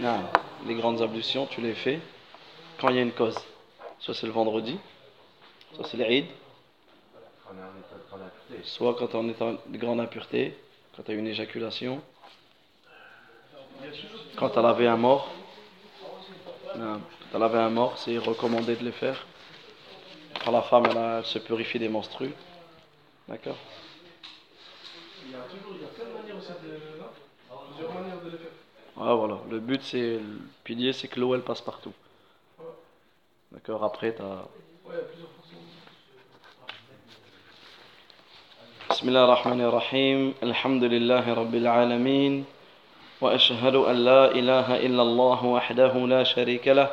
Non, les grandes ablutions, tu les fais quand il y a une cause. Soit c'est le vendredi, soit c'est l'Eid, soit quand on est en grande impureté, quand tu as une éjaculation, quand tu as lavé un mort. Quand tu as lavé un mort, c'est recommandé de les faire. Quand la femme elle, se purifie des menstrues. D'accord Il y a toujours il y a plein de manières aussi de, plusieurs manières de les faire. Ah, voilà. Le but, c'est, le pilier, c'est que l'eau, elle passe partout. D'accord Après, tu as. Ouais, plusieurs façons. بسم الله الرحمن الرحيم الحمد لله رب العالمين واشهد ان لا اله الا الله وحده لا شريك له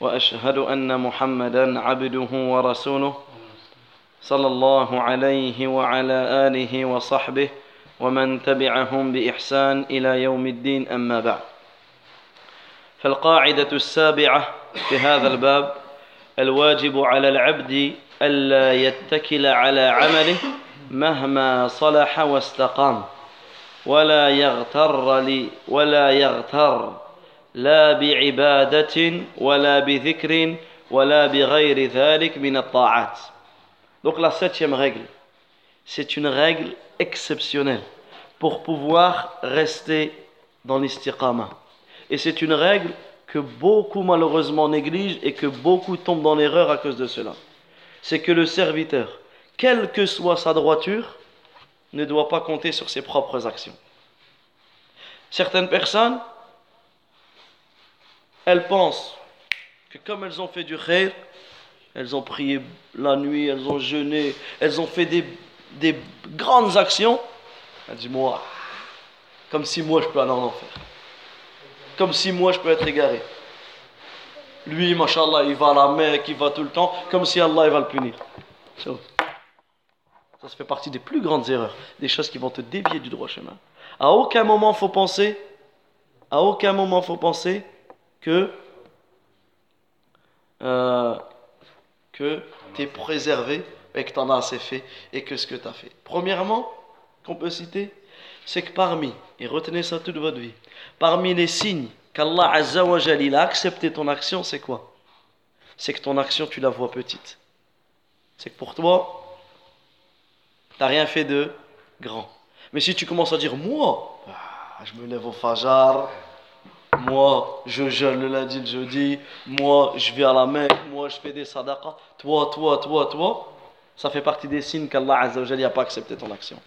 واشهد ان محمدا عبده ورسوله صلى الله عليه وعلى اله وصحبه ومن تبعهم بإحسان إلى يوم الدين أما بعد. فالقاعدة السابعة في هذا الباب الواجب على العبد ألا يتكل على عمله مهما صلح واستقام ولا يغتر لي ولا يغتر لا بعبادة ولا بذكر ولا بغير ذلك من الطاعات. Donc la septième règle, c'est une règle exceptionnelle pour pouvoir rester dans l'istiqama. Et c'est une règle que beaucoup malheureusement négligent et que beaucoup tombent dans l'erreur à cause de cela. C'est que le serviteur, quelle que soit sa droiture, ne doit pas compter sur ses propres actions. Certaines personnes, elles pensent que comme elles ont fait du khair, elles ont prié la nuit, elles ont jeûné, elles ont fait des, des grandes actions. Elles disent, moi, comme si moi je peux aller en enfer. Comme si moi je peux être égaré. Lui, machallah, il va à la Mecque, il va tout le temps, comme si Allah il va le punir. Ça, fait partie des plus grandes erreurs, des choses qui vont te dévier du droit chemin. À aucun moment faut penser, à aucun moment faut penser que euh, que tu es préservé et que tu en as assez fait et que ce que tu as fait. Premièrement, qu'on peut citer, c'est que parmi, et retenez ça toute votre vie, parmi les signes qu'Allah il a accepté ton action, c'est quoi? C'est que ton action, tu la vois petite. C'est que pour toi, tu n'as rien fait de grand. Mais si tu commences à dire, moi, ah, je me lève au fajar, moi, je jeûne le lundi, le jeudi, moi, je vais à la Mecque, moi, je fais des sadaqas, toi, toi, toi, toi, ça fait partie des signes qu'Allah n'a pas accepté ton action.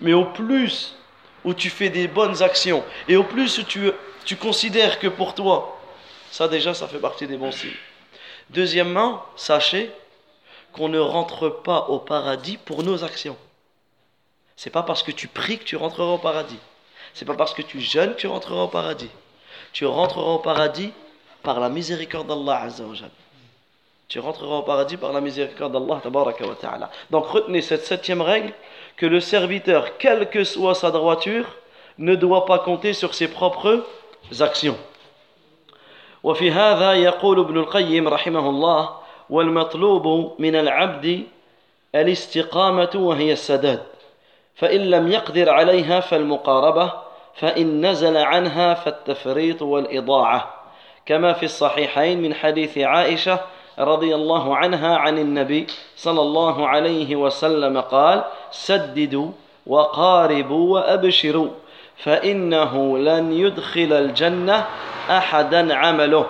Mais au plus où tu fais des bonnes actions et au plus où tu, tu considères que pour toi, ça déjà, ça fait partie des bons signes. Deuxièmement, sachez qu'on ne rentre pas au paradis pour nos actions. C'est pas parce que tu pries que tu rentreras au paradis. C'est pas parce que tu jeûnes que tu rentreras au paradis. Tu rentreras au paradis par la miséricorde d'Allah Azzawajal Tu rentreras au paradis par la miséricorde d'Allah Tabaraka wa Ta'ala. Donc retenez cette septième règle que le serviteur, quelle que soit sa droiture, ne doit pas compter sur ses propres actions. وفي هذا يقول ابن القيم رحمه الله والمطلوب من العبد الاستقامة وهي السداد فإن لم يقدر عليها فالمقاربة فإن نزل عنها فالتفريط والإضاعة كما في الصحيحين من حديث عائشة رضي الله عنها عن النبي صلى الله عليه وسلم قال سددوا وقاربوا وأبشروا فإنه لن يدخل الجنة أحدا عمله.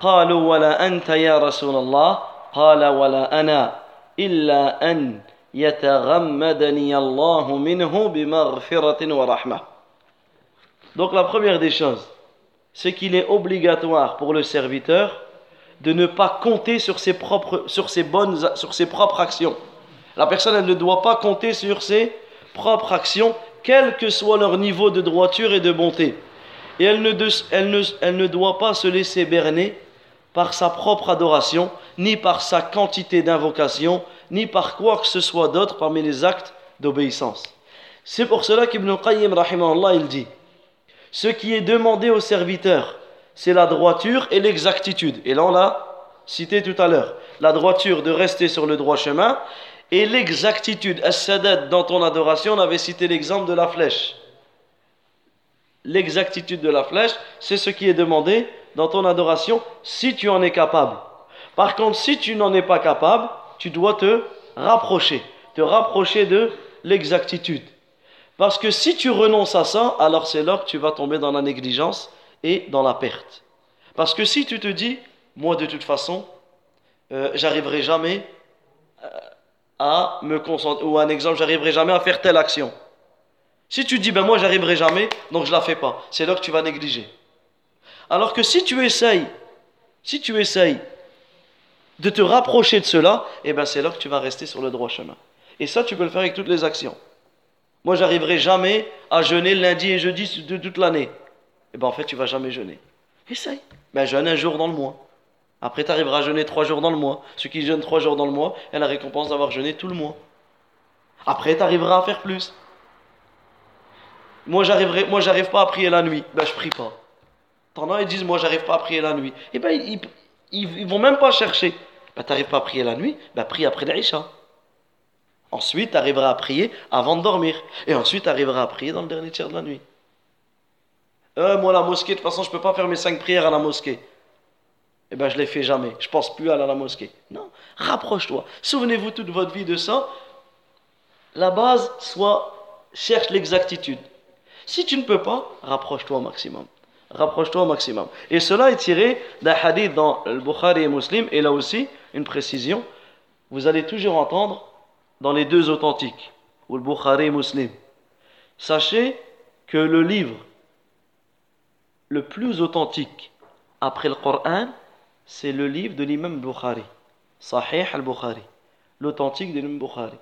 قالوا ولا أنت يا رسول الله؟ قال ولا أنا إلا أن يتغمدني الله منه بمغفرة ورحمة. Donc la première des choses, c'est qu'il est obligatoire pour le serviteur de ne pas compter sur ses propres, sur ses bonnes, sur ses propres actions. La personne, elle ne doit pas compter sur ses propres actions, quel que soit leur niveau de droiture et de bonté. Et elle ne, doit pas se laisser berner par sa propre adoration, ni par sa quantité d'invocation, ni par quoi que ce soit d'autre parmi les actes d'obéissance. C'est pour cela qu'Ibn Qayyim, il dit Ce qui est demandé au serviteur, c'est la droiture et l'exactitude. Et là, on l'a cité tout à l'heure. La droiture de rester sur le droit chemin et l'exactitude, as-sadad dans ton adoration, on avait cité l'exemple de la flèche. l'exactitude de la flèche, c'est ce qui est demandé dans ton adoration si tu en es capable. Par contre, si tu n'en es pas capable, tu dois te rapprocher, te rapprocher de l'exactitude. Parce que si tu renonces à ça, alors c'est là que tu vas tomber dans la négligence et dans la perte. Parce que si tu te dis, moi de toute façon, euh, j'arriverai jamais euh, à me concentrer, ou un exemple, j'arriverai jamais à faire telle action. Si tu dis, ben moi j'arriverai jamais, donc je la fais pas, c'est là que tu vas négliger. Alors que si tu essayes, si tu essayes de te rapprocher de cela, eh ben c'est là que tu vas rester sur le droit chemin. Et ça, tu peux le faire avec toutes les actions. Moi, j'arriverai jamais à jeûner lundi et jeudi de toute l'année. Eh ben en fait, tu vas jamais jeûner. Essaye. Ben jeûne un jour dans le mois. Après, tu arriveras à jeûner trois jours dans le mois. Ceux qui jeûnent trois jours dans le mois, a la récompense d'avoir jeûné tout le mois. Après, tu arriveras à faire plus. Moi, j'arriverai, moi, j'arrive pas à prier la nuit. Ben, je prie pas. T'en as, ils disent, moi, j'arrive pas à prier la nuit. Eh ben, ils, ils, vont même pas chercher. Ben, t'arrives pas à prier la nuit, ben, prie après l'Aïcha. Ensuite, tu arriveras à prier avant de dormir. Et ensuite, tu arriveras à prier dans le dernier tiers de la nuit. Euh, moi, la mosquée, de toute façon, je peux pas faire mes cinq prières à la mosquée. Eh bien, je les fais jamais. Je pense plus à aller à la mosquée. Non, rapproche-toi. Souvenez-vous toute votre vie de ça. La base, soit cherche l'exactitude. Si tu ne peux pas, rapproche-toi au maximum. Rapproche-toi au maximum. Et cela est tiré d'un hadith dans le Bukhari et Muslim. Et là aussi, une précision. Vous allez toujours entendre dans les deux authentiques, ou le Bukhari et Muslim. Sachez que le livre le plus authentique après le Coran, c'est le livre de l'imam Bukhari. Sahih al-Bukhari. L'authentique de l'imam Bukhari.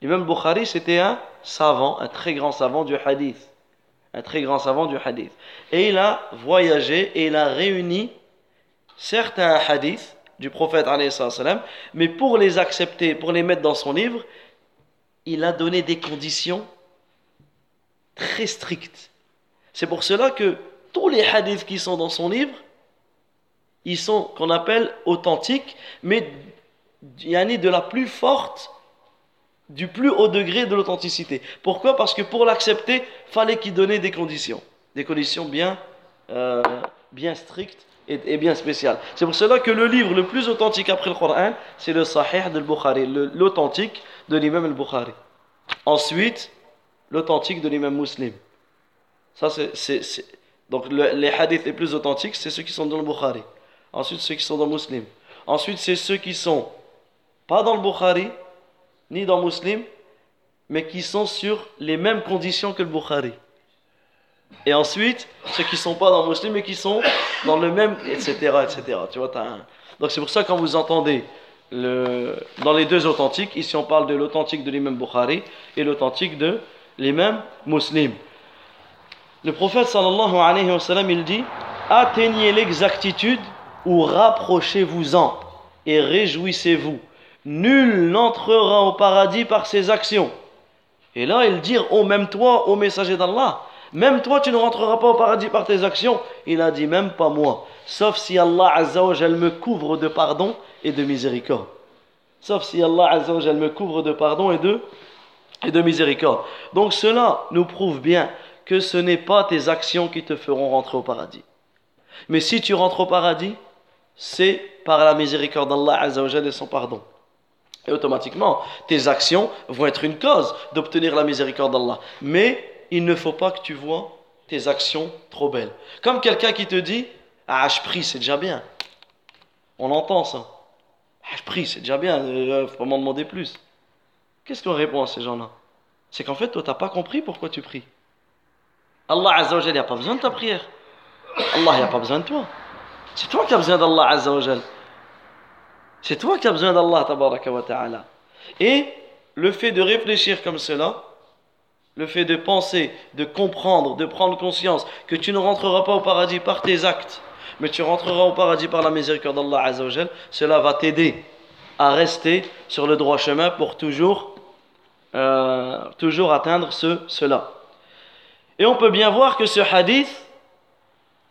L'imam Bukhari, c'était un savant, un très grand savant du hadith. Un très grand savant du hadith. Et il a voyagé et il a réuni certains hadiths du prophète, mais pour les accepter, pour les mettre dans son livre, il a donné des conditions très strictes. C'est pour cela que tous les hadiths qui sont dans son livre, ils sont qu'on appelle authentiques, mais il y en a de la plus forte, du plus haut degré de l'authenticité. Pourquoi? Parce que pour l'accepter, fallait qu'il donnait des conditions, des conditions bien, euh, bien strictes et, bien spéciales. C'est pour cela que le livre le plus authentique après le Coran, c'est le Sahih de Bukhari, l'authentique de l'imam al-Bukhari. Ensuite, l'authentique de l'imam muslim. Ça, c'est donc les hadiths les plus authentiques, c'est ceux qui sont dans le Bukhari. Ensuite, ceux qui sont dans le Muslim. Ensuite, c'est ceux qui sont pas dans le Bukhari, ni dans le Muslim, mais qui sont sur les mêmes conditions que le Bukhari. Et ensuite, ceux qui sont pas dans le Muslim, mais qui sont dans le même, etc. etc. Tu vois, Donc c'est pour ça quand vous entendez le... dans les deux authentiques, ici on parle de l'authentique de l'imam Bukhari et l'authentique de l'imam Muslim. Le prophète sallallahu alayhi wa sallam, il dit Atteignez l'exactitude ou rapprochez-vous-en et réjouissez-vous. Nul n'entrera au paradis par ses actions. Et là, il dit Oh, même toi, ô messager d'Allah, même toi, tu ne rentreras pas au paradis par tes actions. Il a dit Même pas moi. Sauf si Allah Azzawajal me couvre de pardon et de miséricorde. Sauf si Allah Azzawajal me couvre de pardon et et de miséricorde. Donc cela nous prouve bien que ce n'est pas tes actions qui te feront rentrer au paradis. Mais si tu rentres au paradis, c'est par la miséricorde d'Allah Azzawajal et son pardon. Et automatiquement, tes actions vont être une cause d'obtenir la miséricorde d'Allah. Mais il ne faut pas que tu vois tes actions trop belles. Comme quelqu'un qui te dit Ah, je prie, c'est déjà bien. On entend ça. Ah, je prie, c'est déjà bien, il euh, faut pas m'en demander plus. Qu'est-ce qu'on répond à ces gens-là? C'est qu'en fait, toi, tu n'as pas compris pourquoi tu pries. Allah Azzawajal, il n'y a pas besoin de ta prière. Allah, il n'y a pas besoin de toi. C'est toi qui as besoin d'Allah Azzawajal. C'est toi qui as besoin d'Allah Tabaraka Ta'ala. Et le fait de réfléchir comme cela, le fait de penser, de comprendre, de prendre conscience que tu ne rentreras pas au paradis par tes actes, mais tu rentreras au paradis par la miséricorde d'Allah Azzawajal, cela va t'aider à rester sur le droit chemin pour toujours, euh, toujours atteindre ce, cela. Et on peut bien voir que ce hadith,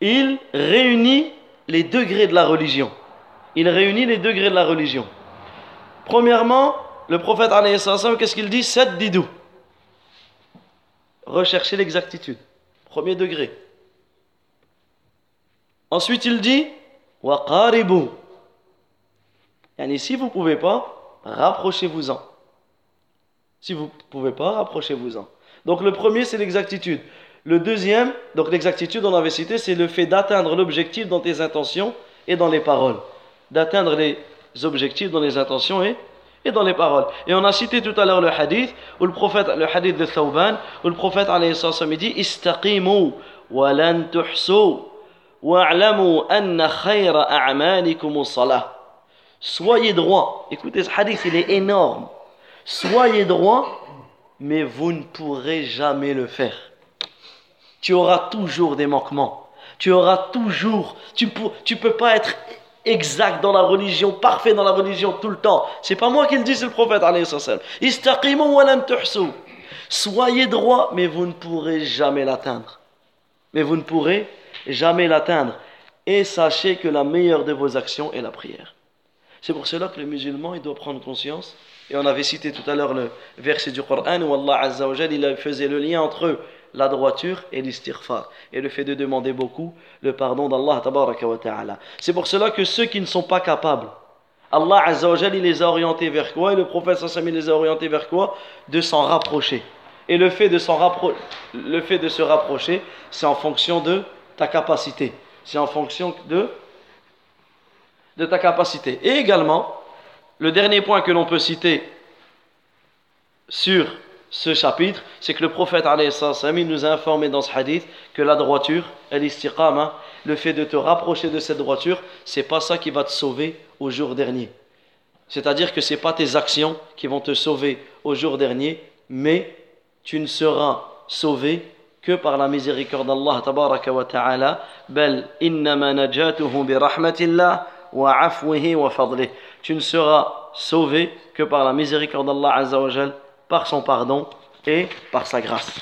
il réunit les degrés de la religion. Il réunit les degrés de la religion. Premièrement, le prophète, qu'est-ce qu'il dit? Sept didou. Rechercher l'exactitude. Premier degré. Ensuite, il dit Waqaribu. Yani, si vous ne pouvez pas, rapprochez-vous-en. Si vous ne pouvez pas, rapprochez-vous-en. Donc le premier, c'est l'exactitude. Le deuxième, donc l'exactitude, on avait cité, c'est le fait d'atteindre l'objectif dans tes intentions et dans les paroles. D'atteindre les objectifs dans les intentions et, et dans les paroles. Et on a cité tout à l'heure le hadith, où le prophète, le hadith de Thawban, où le prophète alayhi sallam dit Istaqimu wa lan wa'lamu anna khayra a'malikum salah. Soyez droit. Écoutez, ce hadith, il est énorme. Soyez droit, mais vous ne pourrez jamais le faire tu auras toujours des manquements. Tu auras toujours, tu ne peux pas être exact dans la religion, parfait dans la religion tout le temps. C'est pas moi qui le dis, c'est le prophète Soyez droit, mais vous ne pourrez jamais l'atteindre. Mais vous ne pourrez jamais l'atteindre. Et sachez que la meilleure de vos actions est la prière. C'est pour cela que le musulman, il doit prendre conscience. Et on avait cité tout à l'heure le verset du Coran où Allah Azza wa il faisait le lien entre la droiture et l'istighfar. Et le fait de demander beaucoup le pardon d'Allah ta'ala. C'est pour cela que ceux qui ne sont pas capables, Allah Azza wa il les a orientés vers quoi? Et le prophète Sassami les a orientés vers quoi? De s'en rapprocher. Et le fait de, le fait de se rapprocher, c'est en fonction de ta capacité. C'est en fonction de, de ta capacité. Et également, le dernier point que l'on peut citer sur ce chapitre, c'est que le prophète nous a informé dans ce hadith que la droiture, l'istiqama, le fait de te rapprocher de cette droiture, c'est pas ça qui va te sauver au jour dernier. C'est-à-dire que c'est pas tes actions qui vont te sauver au jour dernier, mais tu ne seras sauvé que par la miséricorde d'Allah tabaraka tu ne seras sauvé que par la miséricorde d'Allah azza wa jal par son pardon et par sa grâce.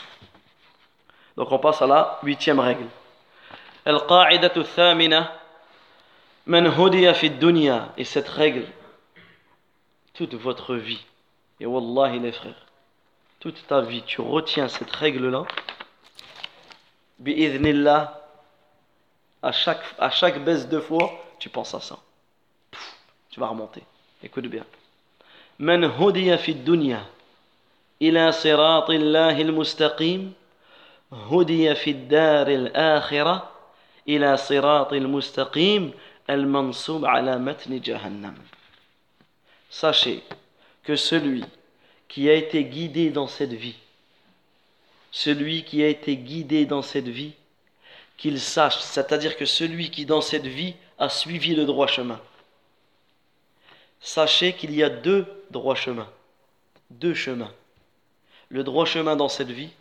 Donc on passe à la huitième règle. Al-qa'idatu thamina man hudiya fi dunya et cette règle toute votre vie et wallahi les frères toute ta vie tu retiens cette règle là bi'idhnillah à chaque à chaque baisse de foi tu penses à ça. Pff, tu vas remonter. Écoute bien. Man hudiya fi dunya ila siratillahi al-mustaqim hudiya fi dar al-akhirah ila siratil mustaqim al-mansoub ala matni jahannam. Sachez que celui qui a été guidé dans cette vie, celui qui a été guidé dans cette vie, qu'il sache, c'est-à-dire que celui qui dans cette vie a suivi le droit chemin, sachez qu'il y a deux droits chemins, deux chemins le droit chemin dans cette vie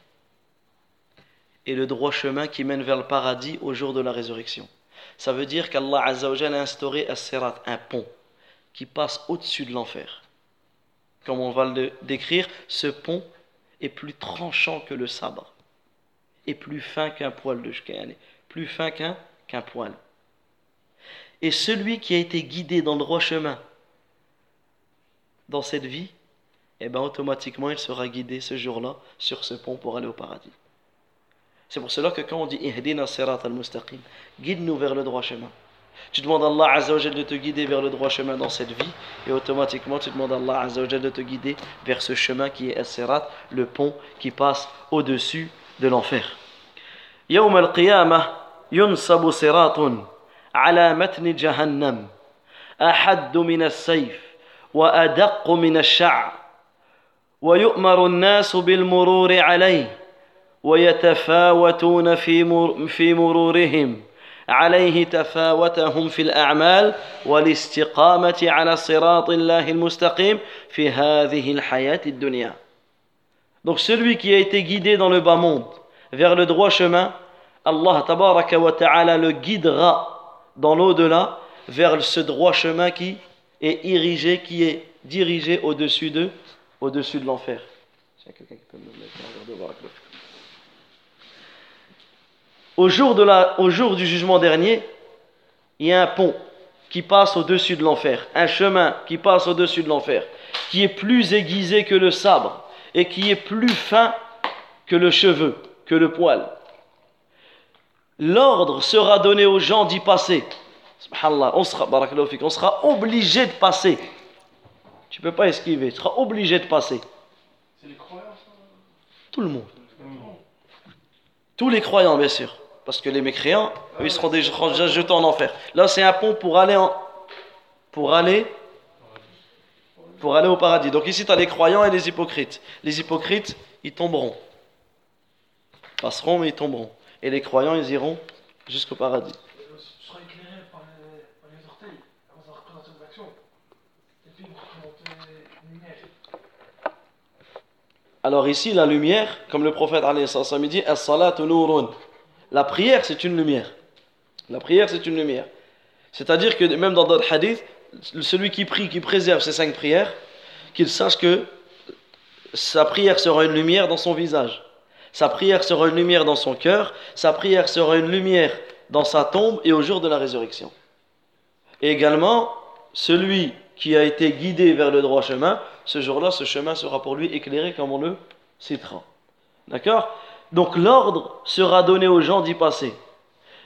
et le droit chemin qui mène vers le paradis au jour de la résurrection. Ça veut dire qu'Allah a instauré un pont qui passe au-dessus de l'enfer. Comme on va le décrire, ce pont est plus tranchant que le sabre et plus fin qu'un poil de shkayane, plus fin qu'un qu'un poil. Et celui qui a été guidé dans le droit chemin dans cette vie, et eh bien automatiquement il sera guidé ce jour-là sur ce pont pour aller au paradis. C'est pour cela que quand on dit Ihdina sirat al-mustaqim, guide-nous vers le droit chemin. Tu demandes à Allah Azzawajal de te guider vers le droit chemin dans cette vie et automatiquement tu demandes à Allah Azzawajal de te guider vers ce chemin qui est as le pont qui passe au-dessus de l'enfer. يوم القيامة ينصب صراط على متن جهنم. أحد من السيف وأدق من الشعر. ويؤمر الناس بالمرور عليه ويتفاوتون في في مرورهم. عليه تفاوتهم في الأعمال والاستقامة على صراط الله المستقيم في هذه الحياة الدنيا. Donc celui qui a été guidé dans le bas monde vers le droit chemin, Allah tabaraka wa ta'ala le guidera dans l'au-delà vers ce droit chemin qui est dirigé, qui est dirigé au-dessus de au-dessus de l'enfer. Au jour, de la, au jour du jugement dernier, il y a un pont qui passe au-dessus de l'enfer, un chemin qui passe au-dessus de l'enfer, qui est plus aiguisé que le sabre et qui est plus fin que le cheveu, que le poil. L'ordre sera donné aux gens d'y passer. Subhanallah, on sera, on sera obligé de passer. Tu peux pas esquiver, tu seras obligé de passer. C'est les croyants Tout le monde. Tous les croyants, bien sûr. Parce que les mécréants, eux, ils seront déjà, jetés en enfer. Là, c'est un pont pour aller en, pour aller pour aller au paradis. Donc ici, tu as les croyants et les hypocrites. Les hypocrites, ils tomberont. Ils passeront, mais ils tomberont. Et les croyants, ils iront jusqu'au paradis. Alors ici, la lumière, comme le prophète dit, La prière, c'est une lumière. La prière, c'est une lumière. C'est-à-dire que même dans d'autres hadiths, celui qui prie, qui préserve ses cinq prières, qu'il sache que sa prière sera une lumière dans son visage. Sa prière sera une lumière dans son cœur. Sa prière sera une lumière dans sa tombe et au jour de la résurrection. Et également, celui qui a été guidé vers le droit chemin, ce jour-là, ce chemin sera pour lui éclairé comme on le citera. D'accord? Donc l'ordre sera donné aux gens d'y passer.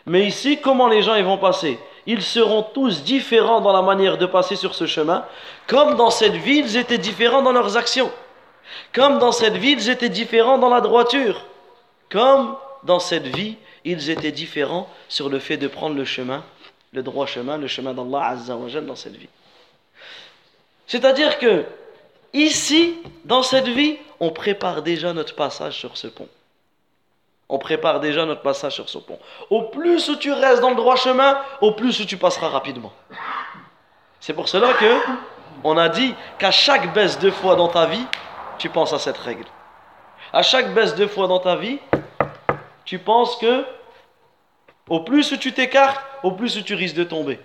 Mais ici, comment les gens y vont passer? Ils seront tous différents dans la manière de passer sur ce chemin, comme dans cette vie, ils étaient différents dans leurs actions. Comme dans cette vie, ils étaient différents dans la droiture. Comme dans cette vie, ils étaient différents sur le fait de prendre le chemin, le droit chemin, le chemin d'Allah Azza wa dans cette vie. C'est-à-dire que ici, dans cette vie, on prépare déjà notre passage sur ce pont. On prépare déjà notre passage sur ce pont. Au plus où tu restes dans le droit chemin, au plus où tu passeras rapidement. C'est pour cela que on a dit qu'à chaque baisse de foi dans ta vie, tu penses à cette règle. À chaque baisse de foi dans ta vie, tu penses que au plus où tu t'écartes, au plus où tu risques de tomber.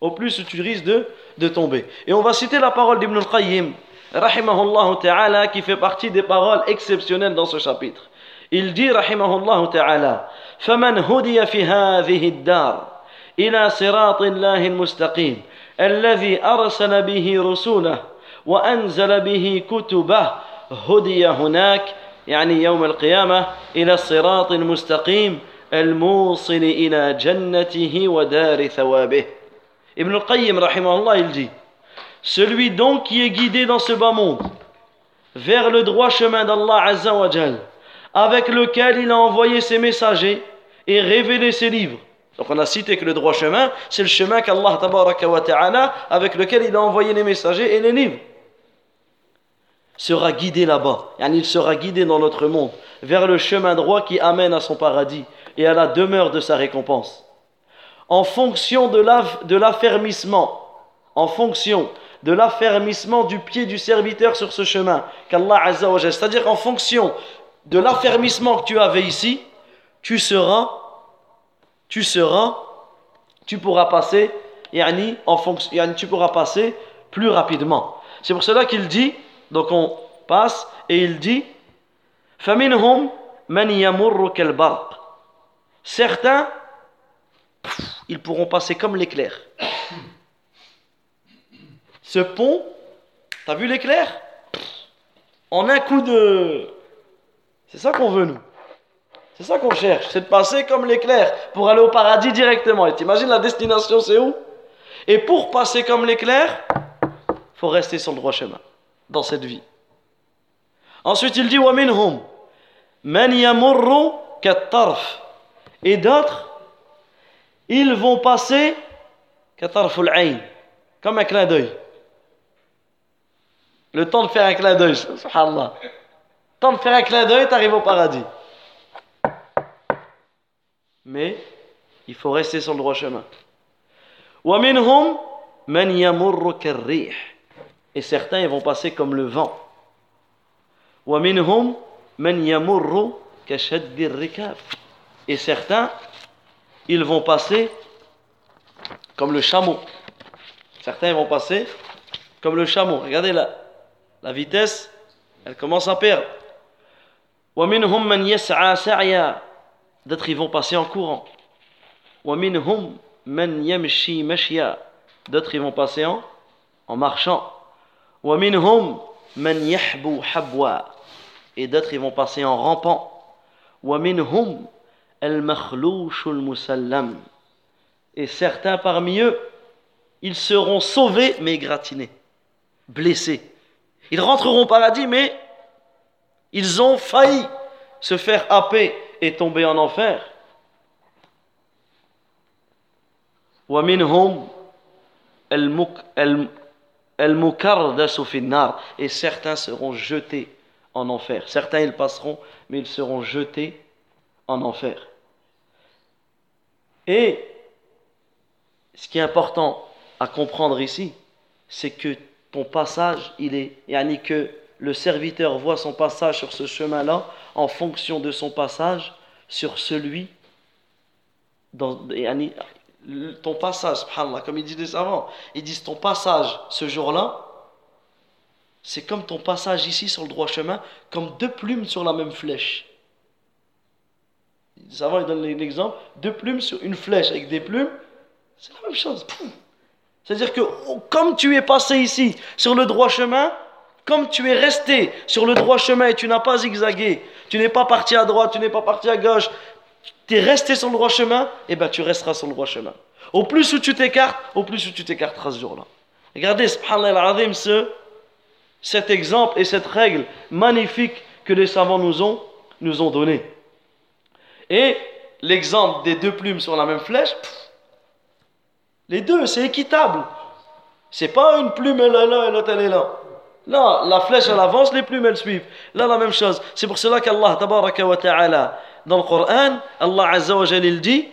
Au plus où tu risques de, de tomber. Et on va citer la parole d'Ibn al-Qayyim, rahimahullah ta'ala, qui fait partie des paroles exceptionnelles dans ce chapitre. Il dit, rahimahullah ta'ala, فمن هدي في هذه الدار إلى صراط الله المستقيم الذي أرسل به رسوله وأنزل به كتبه هدي هناك يعني يوم القيامة إلى الصراط المستقيم الموصل إلى جنته ودار ثوابه Ibn al-Qayyim, rahimahullah, il dit Celui donc qui est guidé dans ce bas monde vers le droit chemin d'Allah Azza wa Jal, avec lequel il a envoyé ses messagers et révélé ses livres. Donc on a cité que le droit chemin, c'est le chemin qu'Allah ta'ala, avec lequel il a envoyé les messagers et les livres sera guidé là-bas. Il sera guidé dans notre monde vers le chemin droit qui amène à son paradis et à la demeure de sa récompense. En fonction de l'affermissement, en fonction de l'affermissement du pied du serviteur sur ce chemin qu'Allah Azza c'est-à-dire en fonction de l'affermissement que tu avais ici, tu seras, tu seras, tu pourras passer, yani, en tu pourras passer plus rapidement. C'est pour cela qu'il dit donc on passe et il dit Certains, ils pourront passer comme l'éclair. Ce pont, t'as vu l'éclair? En un coup de... C'est ça qu'on veut, nous. C'est ça qu'on cherche, c'est de passer comme l'éclair pour aller au paradis directement. Et t'imagines la destination, c'est où? Et pour passer comme l'éclair, faut rester sur le droit chemin dans cette vie. Ensuite, il dit وَمِنْهُمْ مَنْ يَمُرُّ كَالطَّرْفِ Et d'autres, ils vont passer كَطَرْفُ الْعَيْنِ comme un clin d'œil. Le temps de faire un clin d'œil, subhanallah. Le temps de faire un clin d'œil, tu arrives au paradis. Mais il faut rester sur le droit chemin. وَمِنْهُمْ مَنْ يَمُرُّ كَالرِّيحِ et certains ils vont passer comme le vent. Et certains, ils vont passer comme le chameau. Certains vont passer comme le chameau. Regardez la, la vitesse, elle commence à perdre. D'autres ils vont passer en courant. D'autres ils vont passer en, en marchant. ومنهم من يحبو حبوا et d'autres ils vont passer en rampant ومنهم al-makhloush al-musallam. Et certains parmi eux, ils seront sauvés mais gratinés, blessés. Ils rentreront au paradis mais ils ont failli se faire happer et tomber en enfer. ومنهم المكردس في النار et certains seront jetés en enfer. Certains ils passeront, mais ils seront jetés en enfer. Et ce qui est important à comprendre ici, c'est que ton passage, il est, yani que le serviteur voit son passage sur ce chemin-là en fonction de son passage sur celui dans, yani, ton passage, comme ils disent les savants, ils disent ton passage ce jour-là, c'est comme ton passage ici sur le droit chemin, comme deux plumes sur la même flèche. Les savants ils donnent l'exemple, deux plumes sur une flèche avec des plumes, c'est la même chose. C'est-à-dire que oh, comme tu es passé ici sur le droit chemin, comme tu es resté sur le droit chemin et tu n'as pas zigzagué, tu n'es pas parti à droite, tu n'es pas parti à gauche, tu es resté sur le droit chemin, et eh bien tu resteras sur le droit chemin. Au plus où tu t'écartes, au plus où tu t'écarteras ce jour-là. Regardez, subhanallah ce, cet exemple et cette règle magnifique que les savants nous ont, nous ont donné. Et l'exemple des deux plumes sur la même flèche, les deux, c'est équitable. C'est pas une plume, elle est là et l'autre, elle est là. Là, la flèche, elle avance, les plumes, elles suivent. Là, la même chose. C'est pour cela qu'Allah, tabaraka ta'ala, dans le Coran, Allah Azza wa Jal, dit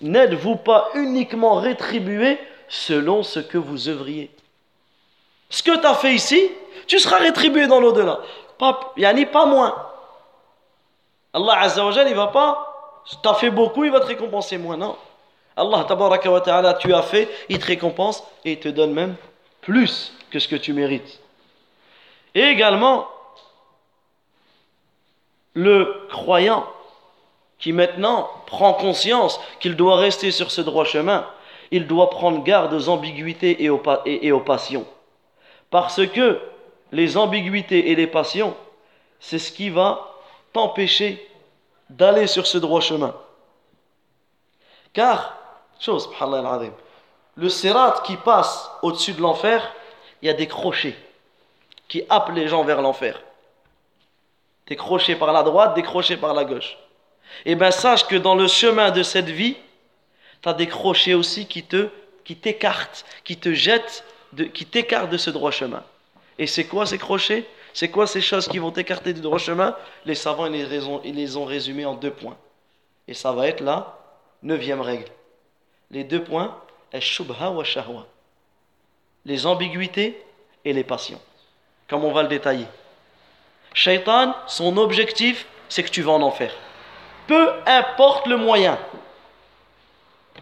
N'êtes-vous pas uniquement rétribué selon ce que vous œuvriez? Ce que tu as fait ici, tu seras rétribué dans l'au-delà. Pas, ni pas moins. Allah Azza wa Jal, il va pas. Tu as fait beaucoup, il va te récompenser moins. Non. Allah ta'ala, tu as fait, il te récompense et il te donne même plus que ce que tu mérites. Et également, le croyant qui maintenant prend conscience qu'il doit rester sur ce droit chemin, il doit prendre garde aux ambiguïtés et aux, passions. Parce que les ambiguïtés et les passions, c'est ce qui va t'empêcher d'aller sur ce droit chemin. Car, chose, le sirat qui passe au-dessus de l'enfer, il y a des crochets qui appellent les gens vers l'enfer décroché par la droite, décroché par la gauche. Et eh bien sache que dans le chemin de cette vie, tu as des crochets aussi qui te qui t'écartent, qui te jettent, qui t'écartent de ce droit chemin. Et c'est quoi ces crochets? C'est quoi ces choses qui vont t'écarter du droit chemin? Les savants ils les, ils les ont résumés en deux points. Et ça va être la neuvième règle. Les deux points. Les ambiguïtés et les passions. Comme on va le détailler. Shaitan, son objectif, c'est que tu vas en enfer. Peu importe le moyen.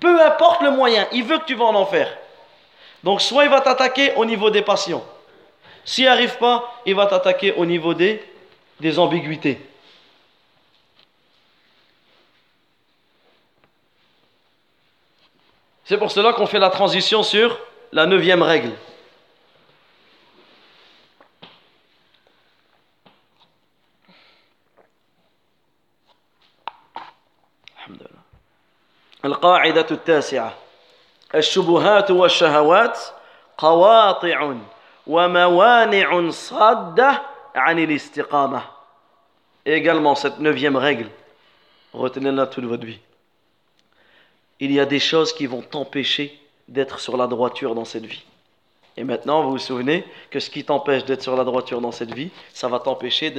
Peu importe le moyen, il veut que tu vas en enfer. Donc soit il va t'attaquer au niveau des passions. S'il arrive pas, il va t'attaquer au niveau des, des ambiguïtés. C'est pour cela qu'on fait la transition sur la neuvième règle. القاعدة التاسعة الشبهات والشهوات قواطع وموانع صادة عن الاستقامة également cette neuvième règle retenez-la toute votre vie il y a des choses qui vont t'empêcher d'être sur la droiture dans cette vie et maintenant vous vous souvenez que ce qui t'empêche d'être sur la droiture dans cette vie ça va t'empêcher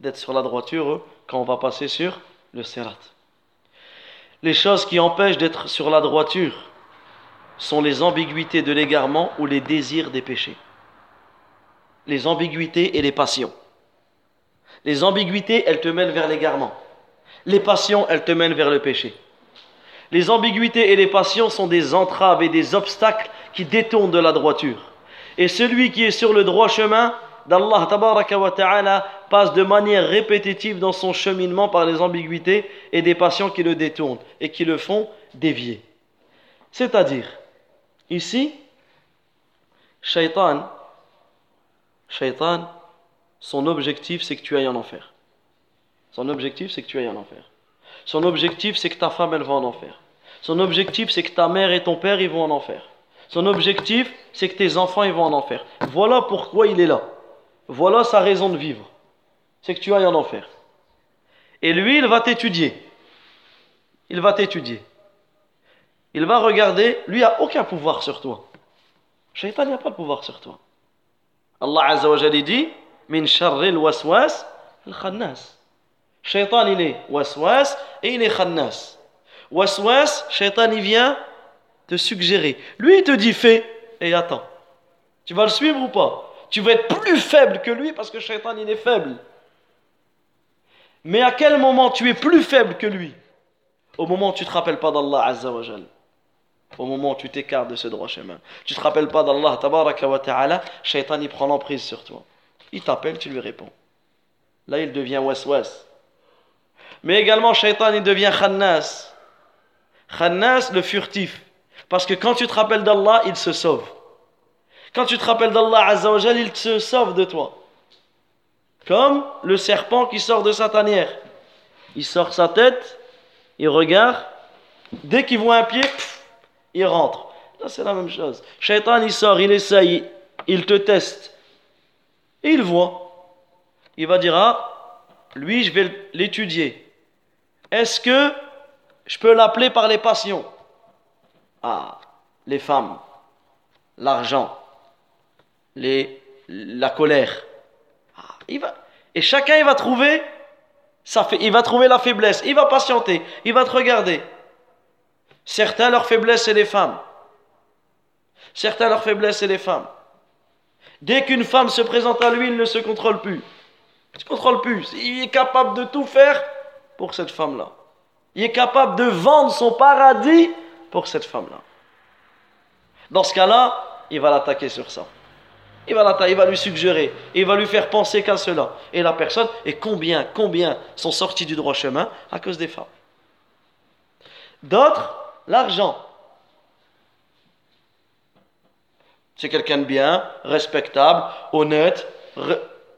d'être sur la droiture quand on va passer sur le sirat les choses qui empêchent d'être sur la droiture sont les ambiguïtés de l'égarement ou les désirs des péchés. Les ambiguïtés et les passions. Les ambiguïtés, elles te mènent vers l'égarement. Les passions, elles te mènent vers le péché. Les ambiguïtés et les passions sont des entraves et des obstacles qui détournent de la droiture. Et celui qui est sur le droit chemin d'Allah ta'ala passe de manière répétitive dans son cheminement par les ambiguïtés et des passions qui le détournent et qui le font dévier. C'est-à-dire, ici, Shaitan, Shaitan, son objectif, c'est que tu ailles en enfer. Son objectif, c'est que tu ailles en enfer. Son objectif, c'est que ta femme, elle va en enfer. Son objectif, c'est que ta mère et ton père, ils vont en enfer. Son objectif, c'est que tes enfants, ils vont en enfer. Voilà pourquoi il est là. Voilà sa raison de vivre. C'est que tu ailles en enfer. Et lui, il va t'étudier. Il va t'étudier. Il va regarder. Lui, n'a aucun pouvoir sur toi. Shaitan n'a pas de pouvoir sur toi. Allah Azza wa dit Min sharril waswas al khannas. Shaitan, il est waswas et il est khannas. Waswas, shaitan, il vient te suggérer. Lui, il te dit fais et attends. Tu vas le suivre ou pas? Tu vas être plus faible que lui parce que shaitan, il est faible. Mais à quel moment tu es plus faible que lui? Au moment où tu ne te rappelles pas d'Allah Azza wa au moment où tu t'écartes de ce droit chemin. Tu ne te rappelles pas d'Allah, tabaraka wa ta'ala, shaitan il prend l'emprise sur toi. Il t'appelle, tu lui réponds. Là, il devient waswas. Mais également, shaitan, il devient khannas. Khannas, le furtif. Parce que quand tu te rappelles d'Allah, il se sauve. Quand tu te rappelles d'Allah Azzawajal, il se sauve de toi. Comme le serpent qui sort de sa tanière. Il sort sa tête, il regarde. Dès qu'il voit un pied, il rentre. Là, c'est la même chose. Shaitan, il sort, il essaye, il te teste. Et il voit. Il va dire, ah, lui, je vais l'étudier. Est-ce que je peux l'appeler par les passions? Ah, les femmes, l'argent, la colère. Ah, il et chacun, il va trouver, ça fait, il va trouver la faiblesse. Il va patienter, il va te regarder. Certains, leur faiblesse, c'est les femmes. Certains, leur faiblesse, c'est les femmes. Dès qu'une femme se présente à lui, il ne se contrôle plus. Il se contrôle plus. Il est capable de tout faire pour cette femme-là. Il est capable de vendre son paradis pour cette femme-là. Dans ce cas-là, il va l'attaquer sur ça. Il va, va lui suggérer, il va lui faire penser qu'à cela. Et la personne, et combien, combien sont sortis du droit chemin à cause des femmes. D'autres, l'argent. C'est quelqu'un de bien, respectable, honnête,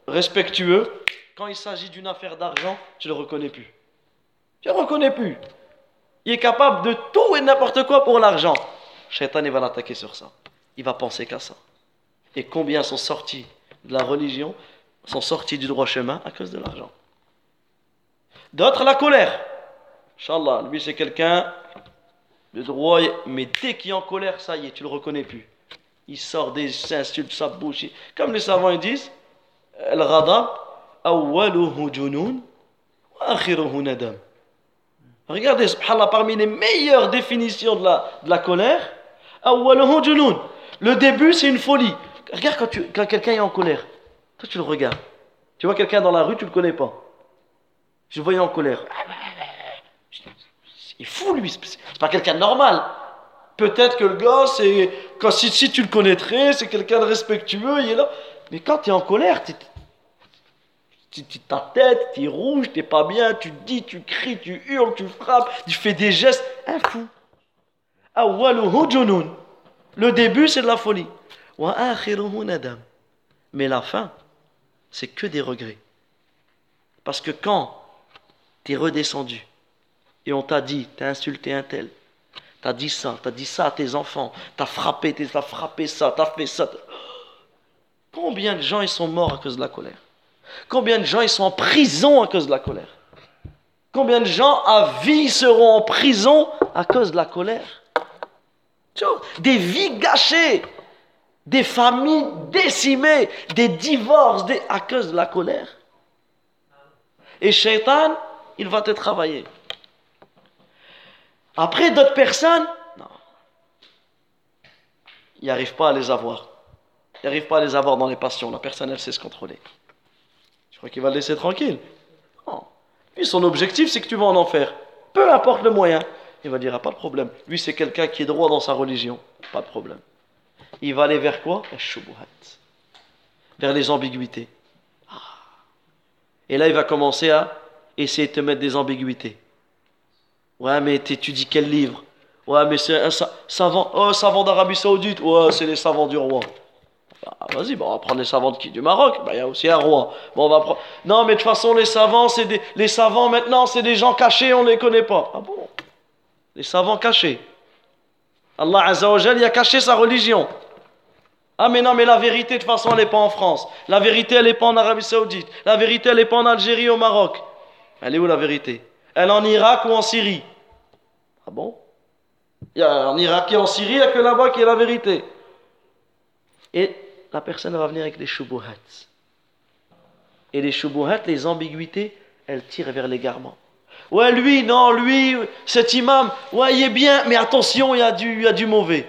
respectueux. Quand il s'agit d'une affaire d'argent, tu ne le reconnais plus. Tu ne le reconnais plus. Il est capable de tout et n'importe quoi pour l'argent. Shaitan, il va l'attaquer sur ça. Il va penser qu'à ça. Et combien sont sortis de la religion, sont sortis du droit chemin à cause de l'argent. D'autres, la colère. Inch'Allah, lui c'est quelqu'un le droit, mais dès qu'il est en colère, ça y est, tu le reconnais plus. Il sort des insultes, sa bouche. Comme les savants ils disent, junun, nadam. Regardez, subhanallah, parmi les meilleures définitions de la, de la colère. Le début, c'est une folie. Regarde quand, quand quelqu'un est en colère. Toi, tu le regardes. Tu vois quelqu'un dans la rue, tu le connais pas. Je le voyais en colère. Il est fou, lui. C'est pas quelqu'un de normal. Peut-être que le gars, c'est. Si, tu le connaîtrais, c'est quelqu'un de respectueux, il est là. Mais quand tu es en colère, tu, ta tête, tu es rouge, tu pas bien, tu dis, tu cries, tu hurles, tu frappes, tu fais des gestes. Un fou. Le début, c'est de la folie. Mais la fin, c'est que des regrets. Parce que quand tu es redescendu, et on t'a dit, t'as insulté un tel, t'as dit ça, t'as dit ça à tes enfants, t'as frappé, t'as frappé ça, t'as fait ça. Combien de gens ils sont morts à cause de la colère? Combien de gens ils sont en prison à cause de la colère? Combien de gens à vie seront en prison à cause de la colère? Des vies gâchées, des familles décimées, des divorces à cause de la colère. Et Shaitan, il va te travailler. Après, d'autres personnes, non. Il n'arrive pas à les avoir. Il n'arrive pas à les avoir dans les passions. La personne, elle sait se contrôler. Je crois qu'il va le laisser tranquille. Non. Lui, son objectif, c'est que tu vas en enfer. Peu importe le moyen. Il va dire, ah, pas de problème. Lui, c'est quelqu'un qui est droit dans sa religion. Pas de problème. Il va aller vers quoi? Vers les ambiguïtés. Ah. Et là, il va commencer à essayer de te mettre des ambiguïtés. Ouais, mais t'étudies quel livre? Ouais, mais c'est un savant. Oh, savant d'Arabie Saoudite. Ouais, c'est les savants du roi. Bah, vas-y, bon, on va prendre les savants qui Du Maroc Bah, il y a aussi un roi. Bon, on va prendre... Non, mais de toute façon, les savants, c'est des... les savants maintenant, c'est des gens cachés, on ne les connaît pas. Ah bon? Les savants cachés. Allah Azzawajal, il a caché sa religion. Ah mais non, mais la vérité, de toute façon, elle n'est pas en France. La vérité, elle n'est pas en Arabie Saoudite. La vérité, elle n'est pas en Algérie, au Maroc. Elle est où la vérité? Elle est en Irak ou en Syrie? Ah bon? Il y a En Irak et en Syrie, il n'y a que là-bas qui est la vérité. Et la personne va venir avec des shubuhat. Et les shubuhat, les ambiguïtés, elles tirent vers l'égarement. Ouais, lui, non, lui, cet imam, ouais, il est bien, mais attention, il a du, il y a du mauvais.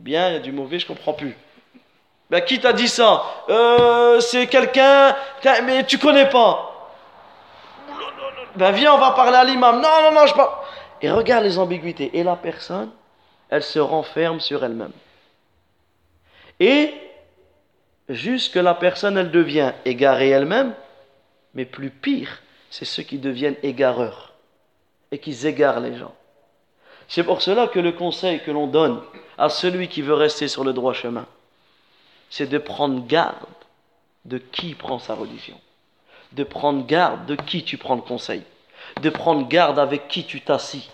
Est bien, il y a du mauvais, je comprends plus. Ben, qui t'a dit ça? Euh, C'est quelqu'un, mais tu connais pas? Ben, viens, on va parler à l'imam. Non, non, non, je parle. Et regarde les ambiguïtés. Et la personne, elle se renferme sur elle-même. Et jusque la personne, elle devient égarée elle-même, mais plus pire, c'est ceux qui deviennent égareurs et qui égarent les gens. C'est pour cela que le conseil que l'on donne à celui qui veut rester sur le droit chemin, c'est de prendre garde de qui prend sa religion, de prendre garde de qui tu prends le conseil, de prendre garde avec qui tu t'assis,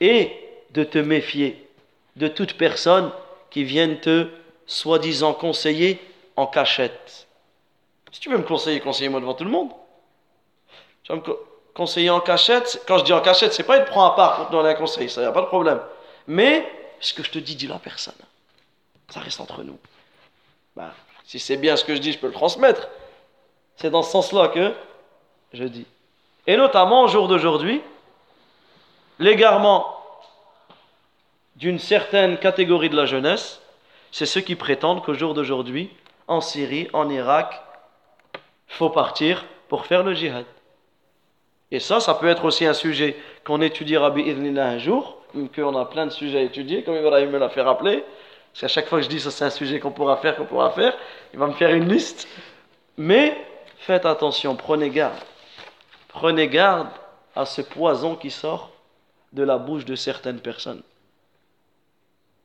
et de te méfier de toute personne qui vienne te soi-disant conseiller en cachette. Si tu veux me conseiller, conseille-moi devant tout le monde. Tu vas me conseiller en cachette. Quand je dis en cachette, c'est pas il te prend à part pour te donner un conseil, ça, y a pas de problème. Mais ce que je te dis, dis la personne. Ça reste entre nous. Bah, si c'est bien ce que je dis, je peux le transmettre. C'est dans ce sens-là que je dis. Et notamment au jour d'aujourd'hui, l'égarement d'une certaine catégorie de la jeunesse, c'est ceux qui prétendent qu'au jour d'aujourd'hui, en Syrie, en Irak, faut partir pour faire le djihad. Et ça, ça peut être aussi un sujet qu'on étudiera un jour, qu'on a plein de sujets à étudier, comme Ibrahim me l'a fait rappeler. Parce qu'à chaque fois que je dis ça, c'est un sujet qu'on pourra faire, qu'on pourra faire, il va me faire une liste. Mais faites attention, prenez garde. Prenez garde à ce poison qui sort de la bouche de certaines personnes.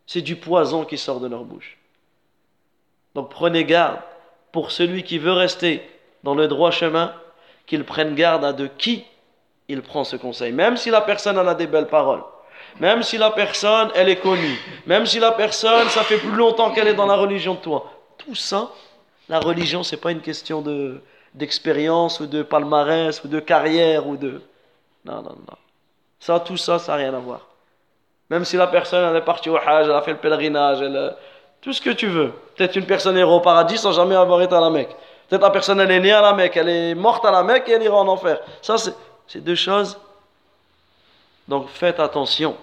C'est du poison qui sort de leur bouche. Donc prenez garde pour celui qui veut rester dans le droit chemin, qu'il prenne garde à de qui il prend ce conseil. Même si la personne en a des belles paroles, même si la personne, elle est connue, même si la personne, ça fait plus longtemps qu'elle est dans la religion de toi. Tout ça, la religion, c'est pas une question de d'expérience ou de palmarès ou de carrière ou de... Non, non, non. Ça, tout ça, ça n'a rien à voir. Même si la personne, elle est partie au Hajj, elle a fait le pèlerinage, elle, tout ce que tu veux. Peut-être une personne ira au paradis sans jamais avoir été à la Mecque. Peut-être la personne, elle est née à la Mecque, elle est morte à la Mecque et elle ira en enfer. Ça, c'est deux choses. Donc faites attention.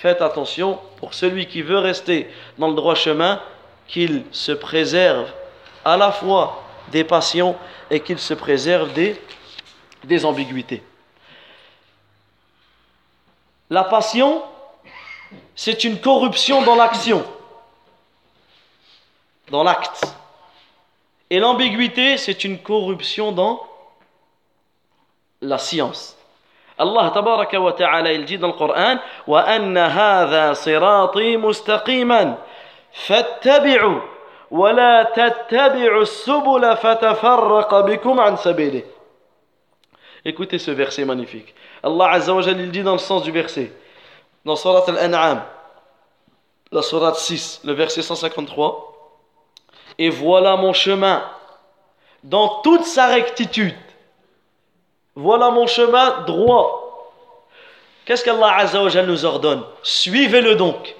Faites attention pour celui qui veut rester dans le droit chemin, qu'il se préserve à la fois des passions et qu'il se préserve des, des ambiguïtés. La passion, c'est une corruption dans l'action, dans l'acte. Et l'ambiguïté, c'est une corruption dans la science. Allah tabaraka wa ta'ala il dit dans le Coran wa anna hadha sirati mustaqiman fattabi'u wa la tattabi'u subula fatafarraqa bikum an sabili. Écoutez ce verset magnifique. Allah Azza wa Jalla il dit dans le sens du verset dans surat al-An'am la surat 6 le verset 153 et voilà mon chemin dans toute sa rectitude. Voilà mon chemin droit. Qu'est-ce qu'Allah Azza nous ordonne? Suivez-le donc.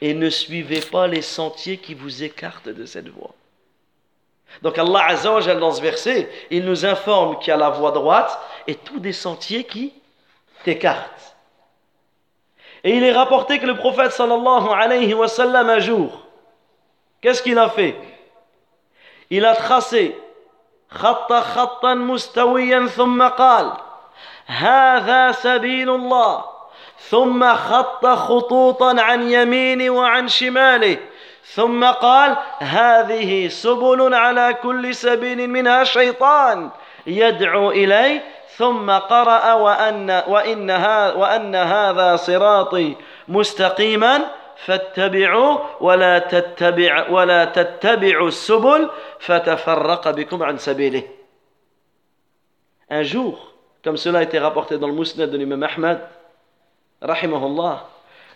Et ne suivez pas les sentiers qui vous écartent de cette voie. Donc Allah Azza dans ce verset, il nous informe qu'il y a la voie droite et tous des sentiers qui t'écartent. Et il est rapporté que le prophète sallallahu alayhi wa sallam un jour, qu'est-ce qu'il a fait? A tracé خط خطا مستويا ثم قال هذا سبيل الله. ثم خط خطوطا عن يمينه وعن شماله ثم قال هذه سبل على كل سبيل منها شيطان يدعو إليه. ثم قرأ وأن, وإن, وأن هذا صراطي مستقيما. فاتبعوا ولا تتبع ولا تتبعوا السبل فتفرق بكم عن سبيله Un jour, comme cela a été rapporté dans le Mousnad de l'imam Ahmad, rahimahullah,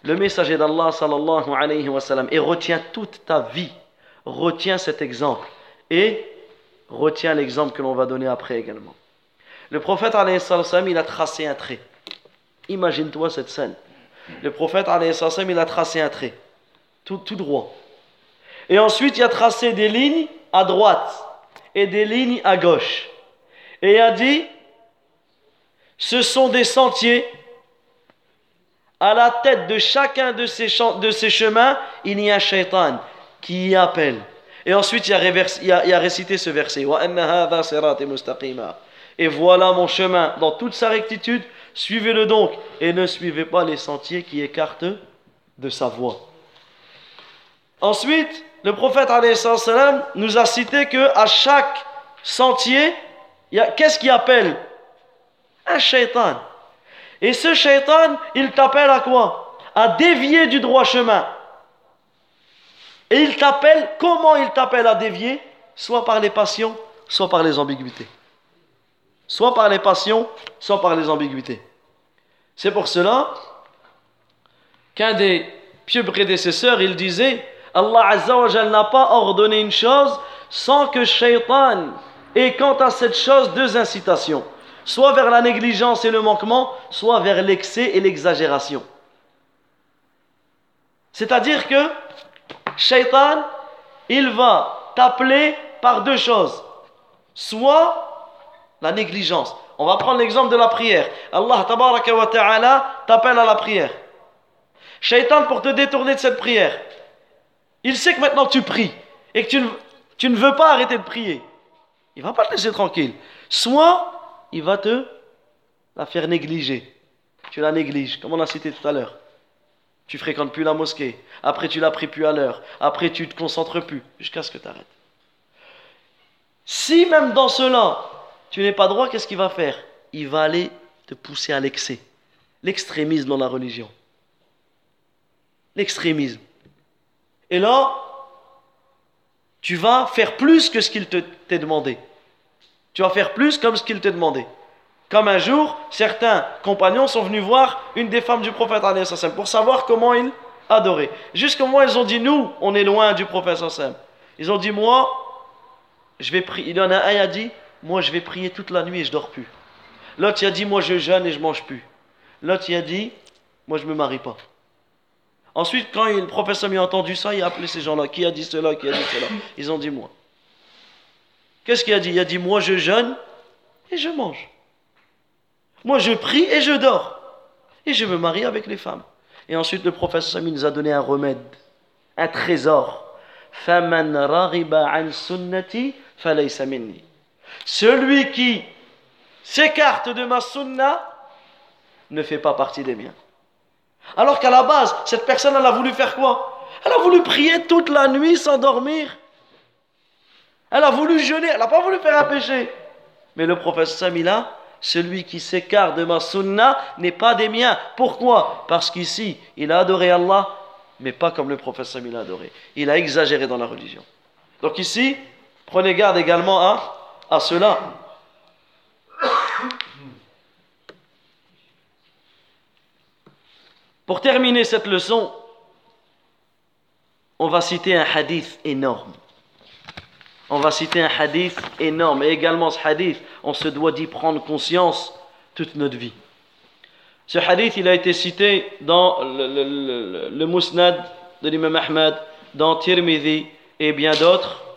le messager d'Allah sallallahu alayhi wa sallam, et retiens toute ta vie, retiens cet exemple, et retiens l'exemple que l'on va donner après également. Le prophète alayhi sallam, il a tracé un trait. Imagine-toi cette scène. Le prophète il a tracé un trait, tout, tout droit. Et ensuite, il a tracé des lignes à droite et des lignes à gauche et a dit, ce sont des sentiers. À la tête de chacun de ces, chemins, il y a shaitan qui y appelle. Et ensuite, il il il a récité ce verset. Et voilà mon chemin dans toute sa rectitude. Suivez-le donc et ne suivez pas les sentiers qui écartent de sa voie. Ensuite, le prophète nous a cité que à chaque sentier, Qu'est-ce qu'il appelle? Un shaitan. Et ce shaitan, il t'appelle à quoi? À dévier du droit chemin. Et il t'appelle, comment il t'appelle à dévier? Soit par les passions, soit par les ambiguïtés. Soit par les passions, soit par les ambiguïtés. C'est pour cela qu'un des pieux prédécesseurs, il disait Allah n'a pas ordonné une chose sans que shaitan et quant à cette chose, deux incitations. Soit vers la négligence et le manquement, soit vers l'excès et l'exagération. C'est-à-dire que Shaitan, il va t'appeler par deux choses. Soit la négligence. On va prendre l'exemple de la prière. Allah wa ta'ala t'appelle à la prière. Shaitan, pour te détourner de cette prière, il sait que maintenant tu pries et que tu tu ne veux pas arrêter de prier. Il va pas te laisser tranquille. Soit il va te la faire négliger. Tu la négliges, comme on a cité tout à l'heure. Tu fréquentes plus la mosquée. Après, tu l'as pris plus à l'heure. Après, tu te concentres plus jusqu'à ce que tu arrêtes. Si même dans cela, tu n'es pas droit, qu'est-ce qu'il va faire? Il va aller te pousser à l'excès. L'extrémisme dans la religion. L'extrémisme. Et là, tu vas faire plus que ce qu'il t'est demandé. Tu vas faire plus comme ce qu'il t'est demandé. Comme un jour, certains compagnons sont venus voir une des femmes du prophète pour savoir comment il adorait. Jusqu'au moment ils ont dit nous, on est loin du prophète Ils ont dit moi, je vais prier. Il y en a un qui a dit moi je vais prier toute la nuit et je dors plus. L'autre il a dit moi je jeûne et je mange plus. L'autre il a dit moi je me marie pas. Ensuite, quand le professeur a entendu ça, il a appelé ces gens-là. Qui a dit cela Qui a dit cela? Ils ont dit moi. Qu'est-ce qu'il a dit? Il a dit moi je jeûne et je mange. Moi je prie et je dors. Et je me marie avec les femmes. Et ensuite, le professeur Sami nous a donné un remède, un trésor. Celui qui s'écarte de ma sunna ne fait pas partie des miens. Alors qu'à la base, cette personne, elle a voulu faire quoi? Elle a voulu prier toute la nuit sans dormir. Elle a voulu jeûner, elle n'a pas voulu faire un péché. Mais le prophète Samila, celui qui s'écarte de ma sunna n'est pas des miens. Pourquoi? Parce qu'ici, il a adoré Allah, mais pas comme le prophète Samila a adoré. Il a exagéré dans la religion. Donc ici, prenez garde également à, à cela. Pour terminer cette leçon, on va citer un hadith énorme. On va citer un hadith énorme. Et également ce hadith, on se doit d'y prendre conscience toute notre vie. Ce hadith, il a été cité dans le, Musnad de l'imam Ahmad, dans Tirmidhi et bien d'autres.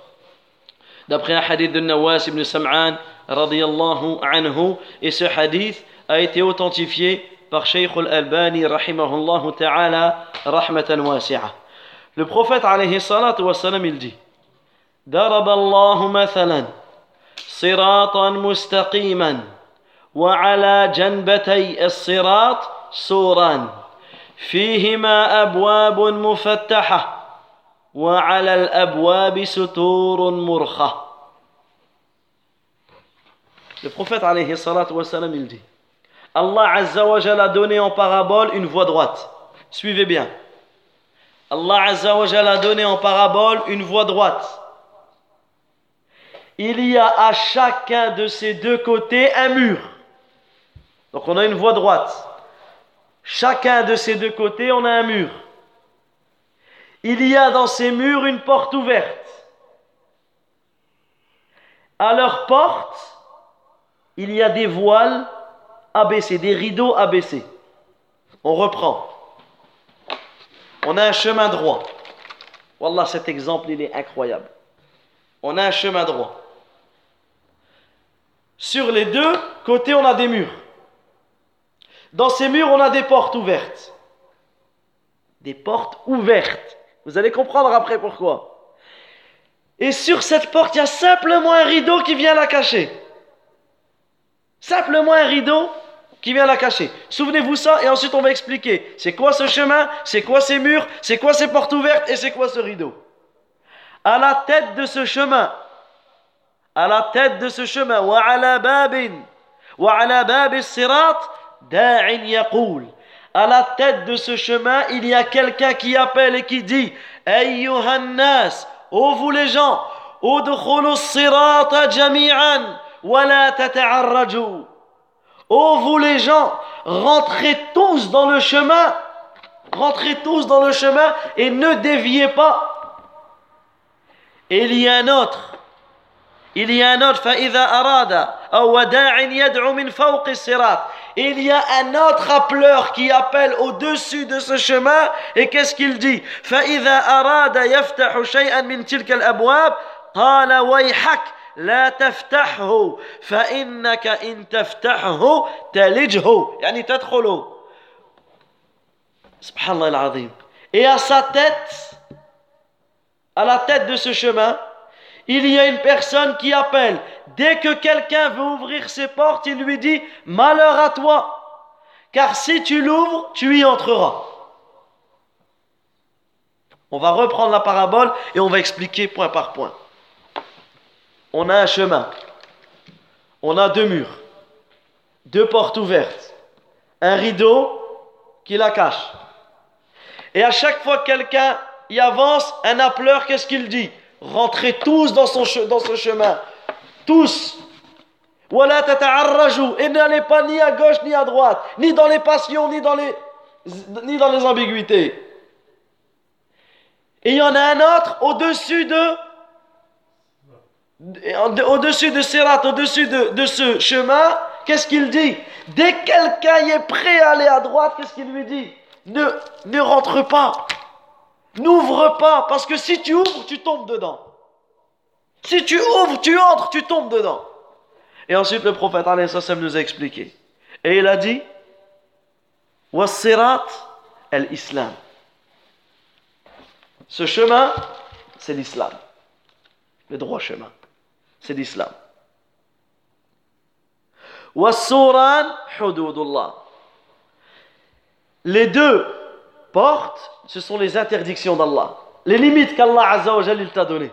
D'après un hadith de Nawas ibn Sam'an, radiyallahu anhu, et ce hadith a été authentifié par Shaykh al-Albani rahimahullah ta'ala rahmatan wasi'a. Le prophète alayhi salatu wa salam il dit ضرب الله مثلا صراطا مستقيما وعلى جنبتي الصراط سوران فيهما أبواب مفتحة وعلى الأبواب ستور مرخة Le prophète alayhi salatu wassalam, il dit Allah Azza wa Jalla a donné en parabole une voie droite. Suivez bien. Allah Azza wa Jalla a donné en parabole une voie droite. Il y a à chacun de ces deux côtés un mur. Donc on a une voie droite. Chacun de ces deux côtés, on a un mur. Il y a dans ces murs une porte ouverte. À leur porte, il y a des voiles abaissés, des rideaux abaissés. On reprend. On a un chemin droit. Wallah, cet exemple, il est incroyable. On a un chemin droit. Sur les deux côtés, on a des murs. Dans ces murs, on a des portes ouvertes. Des portes ouvertes. Vous allez comprendre après pourquoi. Et sur cette porte, il y a simplement un rideau qui vient la cacher. Simplement un rideau qui vient la cacher. Souvenez-vous ça et ensuite on va expliquer. C'est quoi ce chemin? C'est quoi ces murs? C'est quoi ces portes ouvertes? Et c'est quoi ce rideau? À la tête de ce chemin, à la tête de ce chemin, wa ala babin, wa ala sirat, da'in yaqoul à la tête de ce chemin, il y a quelqu'un qui appelle et qui dit أيها الناس ô vous les gens ادخلوا الصراط جميعا ولا تتعرجوا ô vous les gens rentrez tous dans le chemin rentrez tous dans le chemin et ne déviez pas et il y a un autre il y a un autre فإذا أراد il y a un autre appeleur qui appelle au-dessus de ce chemin et qu'est-ce qu'il dit قال ويحك لا تفتحه فإنك إن تفتحه تلجه يعني تدخله سبحان الله العظيم et à sa tête à la tête de ce chemin il y a une personne qui appelle. Dès que quelqu'un veut ouvrir ses portes, il lui dit Malheur à toi, car si tu l'ouvres, tu y entreras. On va reprendre la parabole et on va expliquer point par point. On a un chemin, on a deux murs, deux portes ouvertes, un rideau qui la cache. Et à chaque fois que quelqu'un y avance, un appeleur, qu'est-ce qu'il dit? Rentrez tous dans, son, ce chemin. Tous. Et n'allez pas ni à gauche ni à droite, ni dans les passions, ni dans les, ni dans les ambiguïtés. Et il y en a un autre au-dessus de au-dessus de Sirat, au-dessus de, ce chemin, qu'est-ce qu'il dit? Dès que quelqu'un est prêt à aller à droite, qu'est-ce qu'il lui dit? Ne rentre pas. N'ouvre pas, parce que si tu ouvres, tu tombes dedans. Si tu ouvres, tu entres, tu tombes dedans. Et ensuite, le prophète nous a expliqué. Et il a dit Wassirat el-Islam. Ce chemin, c'est l'islam. Le droit chemin. C'est l'islam. Wassuran hududullah. Les deux portes, ce sont les interdictions d'Allah. Les limites qu'Allah Azza wa t'a données.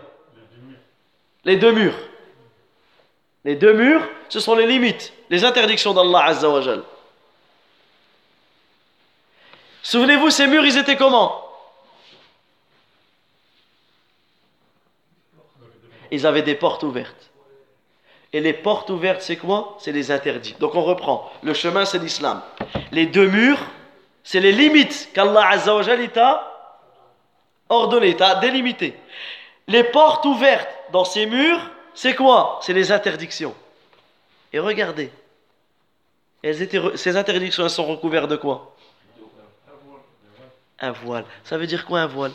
Les deux murs. Les deux murs, ce sont les limites, les interdictions d'Allah Azza wa Souvenez-vous, ces murs, ils étaient comment? Ils avaient des portes ouvertes. Et les portes ouvertes, c'est quoi? C'est les interdits. Donc on reprend. Le chemin, c'est l'islam. Les deux murs, c'est les limites qu'Allah Azza wa t'a ordonné, t'a délimité. Les portes ouvertes dans ces murs, c'est quoi? C'est les interdictions. Et regardez, ces interdictions, elles sont recouvertes de quoi? Un voile. Ça veut dire quoi un voile?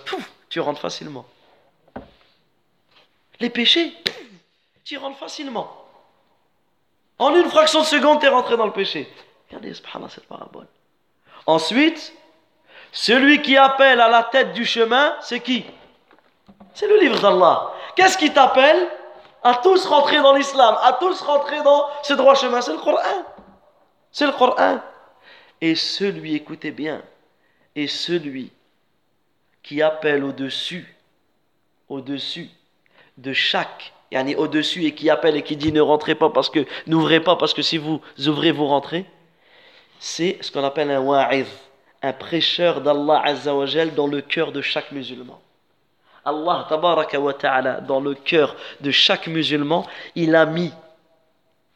Tu rentres facilement. Les péchés, tu rentres facilement. En une fraction de seconde, tu es rentré dans le péché. Regardez, cette parabole. Ensuite, celui qui appelle à la tête du chemin, c'est qui? C'est le livre d'Allah. Qu'est-ce qui t'appelle à tous rentrer dans l'islam, à tous rentrer dans ce droit chemin? C'est le Coran. C'est le Coran. Et celui, écoutez bien, et celui qui appelle au-dessus, au-dessus de chaque yani au-dessus et qui appelle et qui dit ne rentrez pas parce que n'ouvrez pas parce que si vous ouvrez vous rentrez, c'est ce qu'on appelle un wa'id, un prêcheur d'Allah Azzawajal dans le cœur de chaque musulman. Allah tabaraka wa ta'ala dans le cœur de chaque musulman, il a mis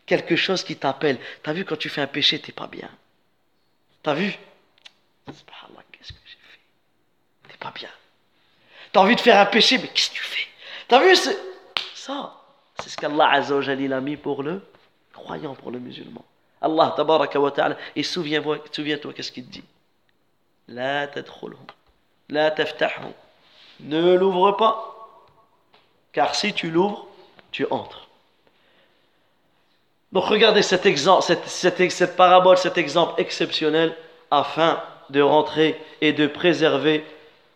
quelque chose qui t'appelle. T'as vu quand tu fais un péché, t'es pas bien. T'as vu? Subhanallah, qu'est-ce que j'ai fait? T'es pas bien. T'as envie de faire un péché, mais qu'est-ce que tu fais? T'as vu ça? C'est ce qu'Allah a mis pour le croyant, pour le musulman. Allah tabaraka wa ta'ala, et souviens-toi, souviens-toi qu'est-ce qu'il dit? La tadkhulhum, la taftahhum. Ne l'ouvre pas, car si tu l'ouvres, tu entres. Donc regardez cet exemple, cette, cette, parabole, cet exemple exceptionnel afin de rentrer et de préserver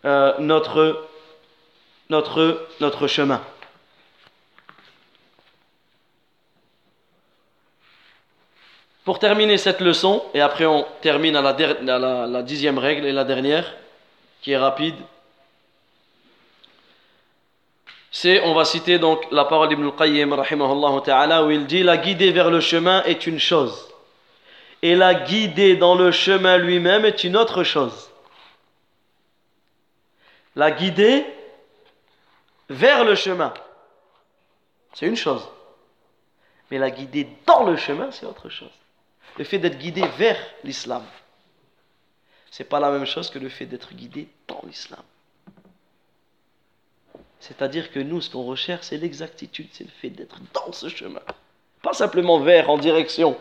euh, notre, notre, notre chemin. Pour terminer cette leçon, et après on termine à la, la dixième règle et la dernière, qui est rapide, c'est, on va citer donc la parole d'Ibn al-Qayyim, ta'ala, où il dit La guider vers le chemin est une chose, et la guider dans le chemin lui-même est une autre chose. La guider vers le chemin, c'est une chose, mais la guider dans le chemin, c'est autre chose le fait d'être guidé vers l'islam. C'est pas la même chose que le fait d'être guidé dans l'islam. C'est-à-dire que nous, ce qu'on recherche, c'est l'exactitude, c'est le fait d'être dans ce chemin. Pas simplement vers, en direction.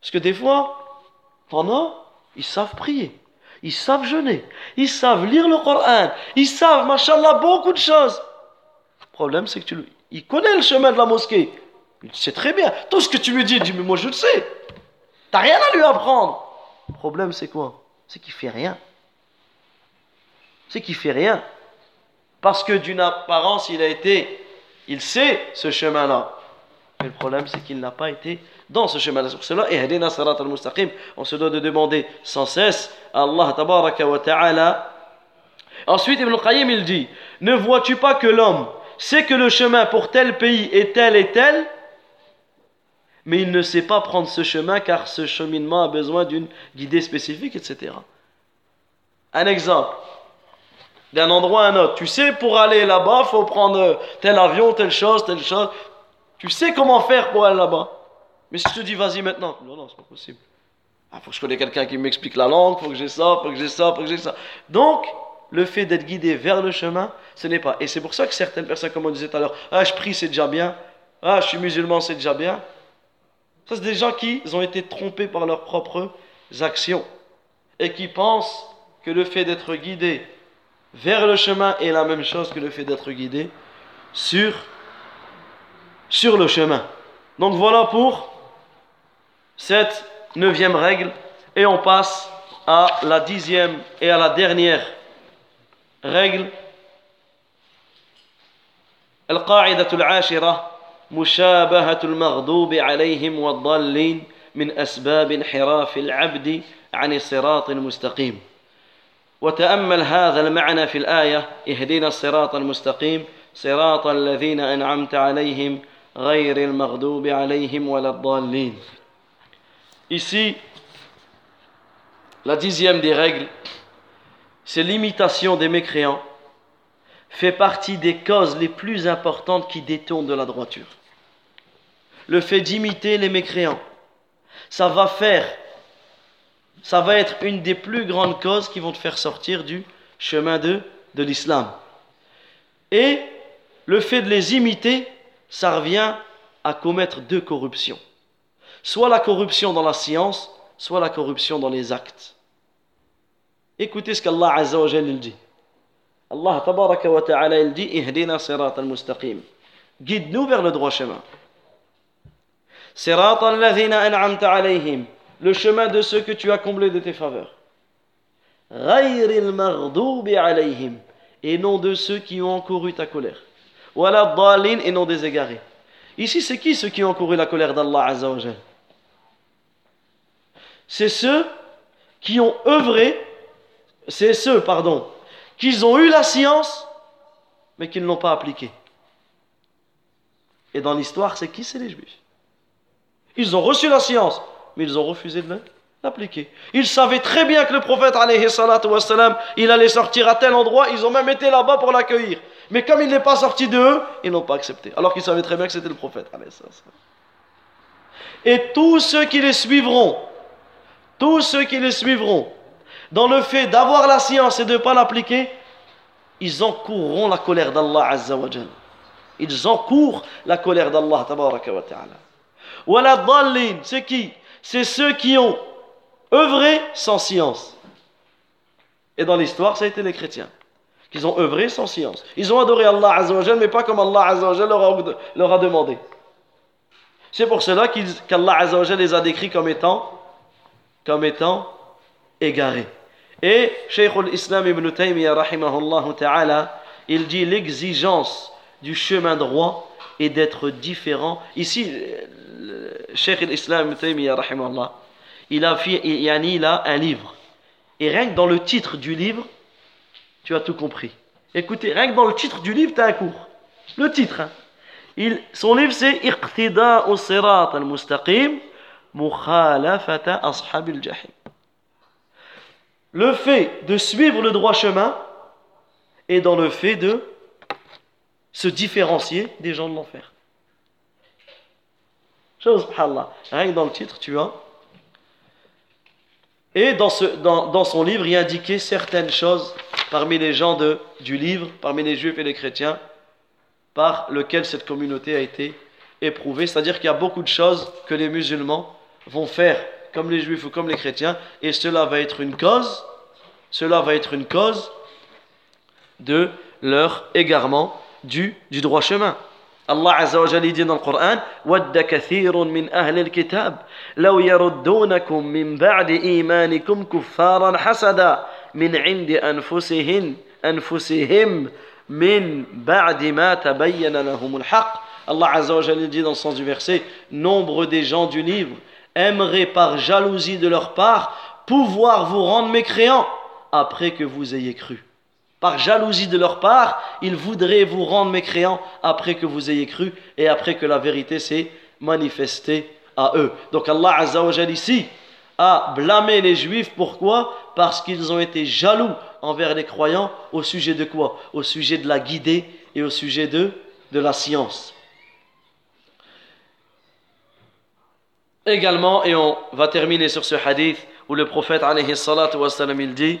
Parce que des fois, pendant, ils savent prier, ils savent jeûner, ils savent lire le Coran, ils savent, machallah, beaucoup de choses. Le problème, c'est que tu, il connaît le chemin de la mosquée, il sait très bien. Tout ce que tu lui dis, il dit, mais moi je le sais. T'as rien à lui apprendre. Le problème, c'est quoi? C'est qu'il fait rien. C'est qu'il fait rien. Parce que d'une apparence, il a été, il sait ce chemin-là. Mais le problème, c'est qu'il n'a pas été dans ce chemin-là. Sur cela, on se doit de demander sans cesse à Allah tabaraka wa ta'ala. Ensuite, Ibn Qayyim, il dit, ne vois-tu pas que l'homme sait que le chemin pour tel pays est tel et tel mais il ne sait pas prendre ce chemin car ce cheminement a besoin d'une guidée spécifique, etc. Un exemple, d'un endroit à un autre. Tu sais, pour aller là-bas, faut prendre tel avion, telle chose, telle chose. Tu sais comment faire pour aller là-bas. Mais si je te dis, vas-y maintenant, non, non, c'est pas possible. Il ah, faut que je connaisse quelqu'un qui m'explique la langue, faut que j'ai ça, faut que j'ai ça, faut que j'ai ça. Donc, le fait d'être guidé vers le chemin, ce n'est pas. Et c'est pour ça que certaines personnes, comme on disait tout à l'heure, ah, je prie, c'est déjà bien. Ah, je suis musulman, c'est déjà bien. Ça, c'est des gens qui ont été trompés par leurs propres actions et qui pensent que le fait d'être guidé vers le chemin est la même chose que le fait d'être guidé sur, sur le chemin. Donc voilà pour cette neuvième règle et on passe à la dixième et à la dernière règle. Al-qa'idatul ashira مشابهة المغضوب عليهم والضالين من أسباب انحراف العبد عن الصراط المستقيم وتأمل هذا المعنى في الآية اهدنا الصراط المستقيم صراط الذين أنعمت عليهم غير المغضوب عليهم ولا الضالين Ici, la dixième des règles, c'est l'imitation des mécréants fait partie des causes les plus importantes qui détournent de la droiture. Le fait d'imiter les mécréants, ça va faire, ça va être une des plus grandes causes qui vont te faire sortir du chemin de, de l'islam. Et le fait de les imiter, ça revient à commettre deux corruptions. Soit la corruption dans la science, soit la corruption dans les actes. Écoutez ce qu'Allah Azza wa dit. Allah tabaraka wa ta'ala il dit Ihdina sirat al-mustaqim. Guide-nous vers le droit chemin. Sirat al-ladhina an'amta alayhim. Le chemin de ceux que tu as comblés de tes faveurs. Et non de ceux qui ont encouru ta colère. Wala dalin et non des égarés. Ici, c'est qui ceux qui ont encouru la colère d'Allah Azza wa C'est ceux qui ont œuvré, c'est ceux, pardon, qu'ils ont eu la science, mais qu'ils ne l'ont pas appliquée. Et dans l'histoire, c'est qui C'est les juifs? Ils ont reçu la science, mais ils ont refusé de l'appliquer. Ils savaient très bien que le prophète, il allait sortir à tel endroit, ils ont même été là-bas pour l'accueillir. Mais comme il n'est pas sorti d'eux, ils n'ont pas accepté. Alors qu'ils savaient très bien que c'était le prophète. Et tous ceux qui les suivront, tous ceux qui les suivront, dans le fait d'avoir la science et de ne pas l'appliquer, ils encourront la colère d'Allah Azza wa Ils encourent la colère d'Allah Tabaraka wa Ta'ala. c'est qui? C'est ceux qui ont œuvré sans science. Et dans l'histoire, ça a été les chrétiens. Qu'ils ont œuvré sans science. Ils ont adoré Allah Azza wa mais pas comme Allah Azza wa leur a, leur a demandé. C'est pour cela qu'Allah wa les a décrits comme étant, comme étant égarés. Et Cheikh al-Islam ibn Taymiyyah, il dit l'exigence du chemin droit est d'être différent. Ici, Cheikh al-Islam il a, il a un livre. Et rien que dans le titre du livre, tu as tout compris. Écoutez, rien que dans le titre du livre, tu as un cours. Le titre. Hein. Il, son livre, c'est Iqtida sirat al-mustaqim, mukhalafata ashab al-jahim le fait de suivre le droit chemin est dans le fait de se différencier des gens de l'enfer. Chose, rien que dans le titre, tu as. Et dans, ce, dans, dans, son livre, il indiquait certaines choses parmi les gens de, du livre, parmi les juifs et les chrétiens, par lesquelles cette communauté a été éprouvée. C'est-à-dire qu'il y a beaucoup de choses que les musulmans vont faire comme les juifs ou comme les chrétiens, et cela va être une cause, cela va être une cause de leur égarement du, droit chemin. Allah Azza wa Jalla dit dans le Coran "Wadda kathirun min ahli al-kitab law yaruddunakum min ba'di imanikum kuffaran hasada min 'indi anfusihim anfusihim min ba'di ma tabayyana lahum. Allah Azza wa Jalla dans le sens du verset "Nombre des gens du livre aimeraient par jalousie de leur part pouvoir vous rendre mécréants après que vous ayez cru." Par jalousie de leur part, ils voudraient vous rendre mécréants après que vous ayez cru et après que la vérité s'est manifestée à eux. Donc Allah Azza wa ici a blâmé les juifs. Pourquoi? Parce qu'ils ont été jaloux envers les croyants au sujet de quoi? Au sujet de la guidée et au sujet de, la science. Également, et on va terminer sur ce hadith où le prophète dit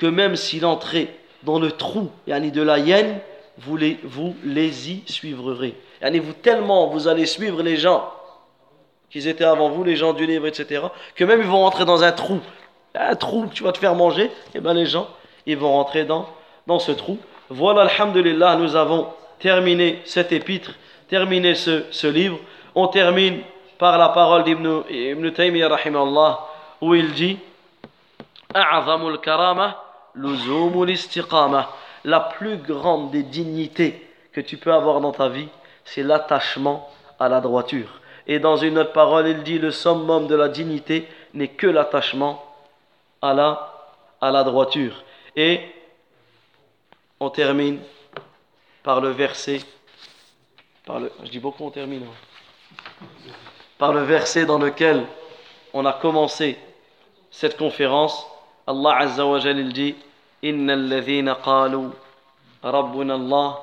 que même s'il entrait dans le trou yani de la hyène, vous les, vous les y suivrez. Vous tellement vous allez suivre les gens qui étaient avant vous, les gens du livre, etc., que même ils vont rentrer dans un trou. Un trou tu vas te faire manger, et eh bien les gens, ils vont rentrer dans, dans ce trou. Voilà, alhamdulillah, nous avons terminé cet épître, terminé ce, ce livre. On termine par la parole d'Ibn Ibn Taymiyyah où il dit la plus grande des dignités que tu peux avoir dans ta vie, c'est l'attachement à la droiture. Et dans une autre parole, il dit le summum de la dignité n'est que l'attachement à la, à la droiture. Et on termine par le verset. Par le, je dis beaucoup, on termine. Hein par le verset dans lequel on a commencé cette conférence. Wa Jal il dit إن الذين قالوا ربنا الله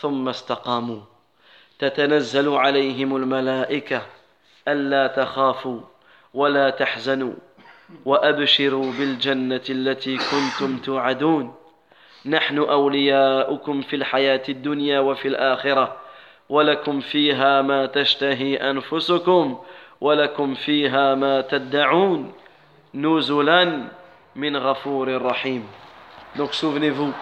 ثم استقاموا تتنزل عليهم الملائكة ألا تخافوا ولا تحزنوا وأبشروا بالجنة التي كنتم توعدون. نحن أولياؤكم في الحياة الدنيا وفي الآخرة ولكم فيها ما تشتهي أنفسكم ولكم فيها ما تدعون. نزلا min ghafour rahim. Donc souvenez-vous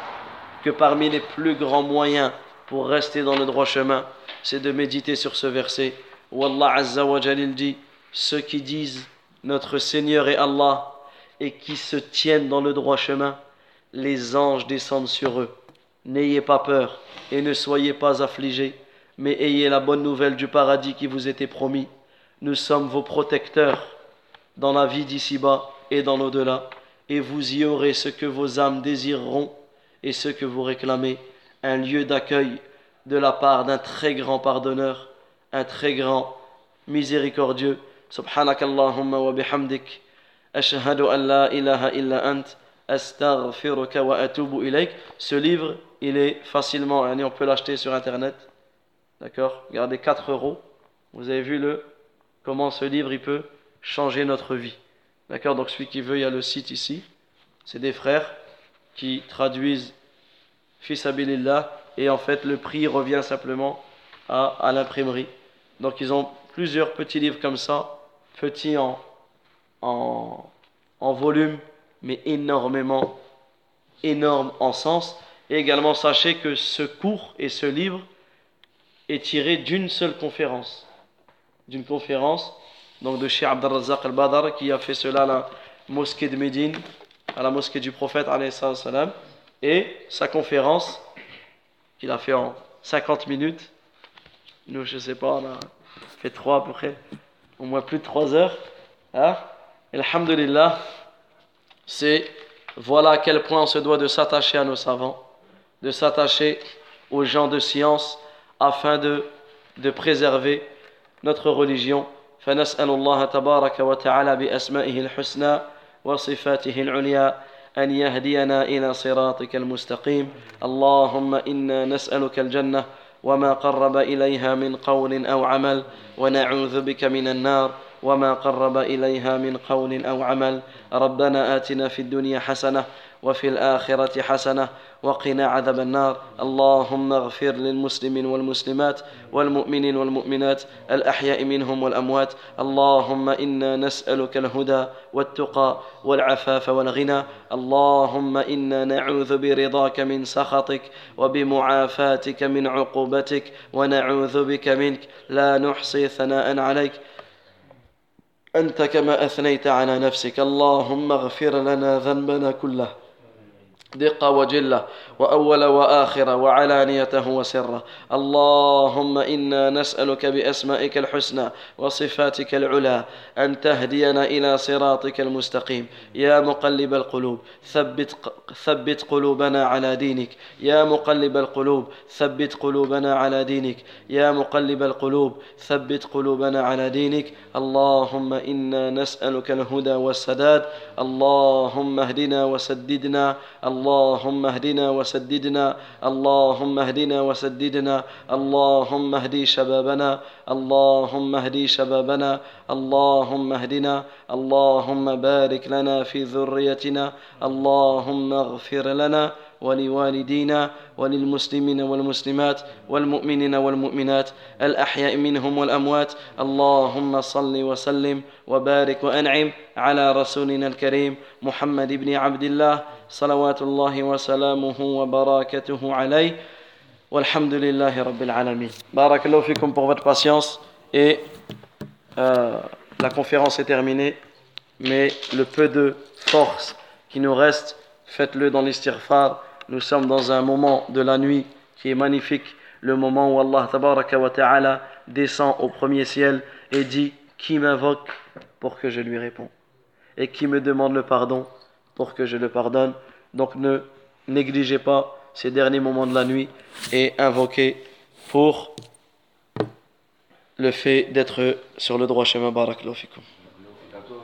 que parmi les plus grands moyens pour rester dans le droit chemin, c'est de méditer sur ce verset où Allah Azza wa Jalil dit Ceux qui disent notre Seigneur est Allah et qui se tiennent dans le droit chemin, les anges descendent sur eux. N'ayez pas peur et ne soyez pas affligés, mais ayez la bonne nouvelle du paradis qui vous était promis. Nous sommes vos protecteurs dans la vie d'ici-bas et dans l'au-delà et vous y aurez ce que vos âmes désireront et ce que vous réclamez, un lieu d'accueil de la part d'un très grand pardonneur, un très grand miséricordieux. Subhanakallahumma wa bihamdik. Ashhadu an la ilaha illa ant. Astaghfiruka wa. Ce livre, il est facilement, on peut l'acheter sur internet. D'accord? Regardez 4 euros. Vous avez vu le comment ce livre il peut changer notre vie. D'accord Donc celui qui veut, il y a le site ici. C'est des frères qui traduisent Fils et en fait le prix revient simplement à, à l'imprimerie. Donc ils ont plusieurs petits livres comme ça, petits en, en, en volume, mais énormément, énorme en sens. Et également sachez que ce cours et ce livre est tiré d'une seule conférence. D'une conférence donc de Cheikh Abdelrazak al-Badar qui a fait cela à la mosquée de Médine, à la mosquée du prophète salam, et sa conférence qu'il a fait en 50 minutes. Nous, je sais pas, on a fait trois à peu près, au moins plus de trois heures. Hein? Alhamdulillah, c'est voilà à quel point on se doit de s'attacher à nos savants, de s'attacher aux gens de science afin de, de préserver notre religion. فنسأل الله تبارك وتعالى بأسمائه الحسنى وصفاته العليا أن يهدينا إلى صراطك المستقيم. اللهم إنا نسألك الجنة وما قرب إليها من قول أو عمل ونعوذ بك من النار وما قرب إليها من قول أو عمل. ربنا آتنا في الدنيا حسنة وفي الآخرة حسنة وقنا عذاب النار. اللهم اغفر للمسلمين والمسلمات والمؤمنين والمؤمنات الأحياء منهم والأموات. اللهم إنا نسألك الهدى والتقى والعفاف والغنى. اللهم إنا نعوذ برضاك من سخطك وبمعافاتك من عقوبتك ونعوذ بك منك. لا نحصي ثناء عليك. أنت كما أثنيت على نفسك. اللهم اغفر لنا ذنبنا كله. دقة وجلة وأول وآخرة وعلانيته وسره. اللهم إنا نسألك بأسمائك الحسنى وصفاتك العلى أن تهدينا إلى صراطك المستقيم. يا مقلب القلوب ثبت, ثبت قلوبنا على دينك. يا مقلب القلوب ثبت قلوبنا على دينك. يا مقلب القلوب ثبت قلوبنا على دينك. اللهم إنا نسألك الهدى والسداد. اللهم اهدنا وسددنا. اللهم اهدنا وسددنا اللهم اهدنا وسددنا اللهم اهدي شبابنا اللهم اهدي شبابنا اللهم اهدنا اللهم بارك لنا في ذريتنا اللهم اغفر لنا ولوالدينا وللمسلمين والمسلمات والمؤمنين والمؤمنات الأحياء منهم والأموات. اللهم صل وسلم وبارك وأنعم على رسولنا الكريم محمد بن عبد الله صلوات الله وسلامه وبركاته عليه والحمد لله رب العالمين بارك الله فيكم pour votre patience et euh, la conférence est terminée mais le peu de force qui nous reste faites-le dans l'istighfar nous sommes dans un moment de la nuit qui est magnifique, le moment où Allah wa ta'ala descend au premier ciel et dit Qui m'invoque pour que je lui réponds Et qui me demande le pardon pour que je le pardonne Donc ne négligez pas ces derniers moments de la nuit et invoquez pour le fait d'être sur le droit chemin. Barakallahu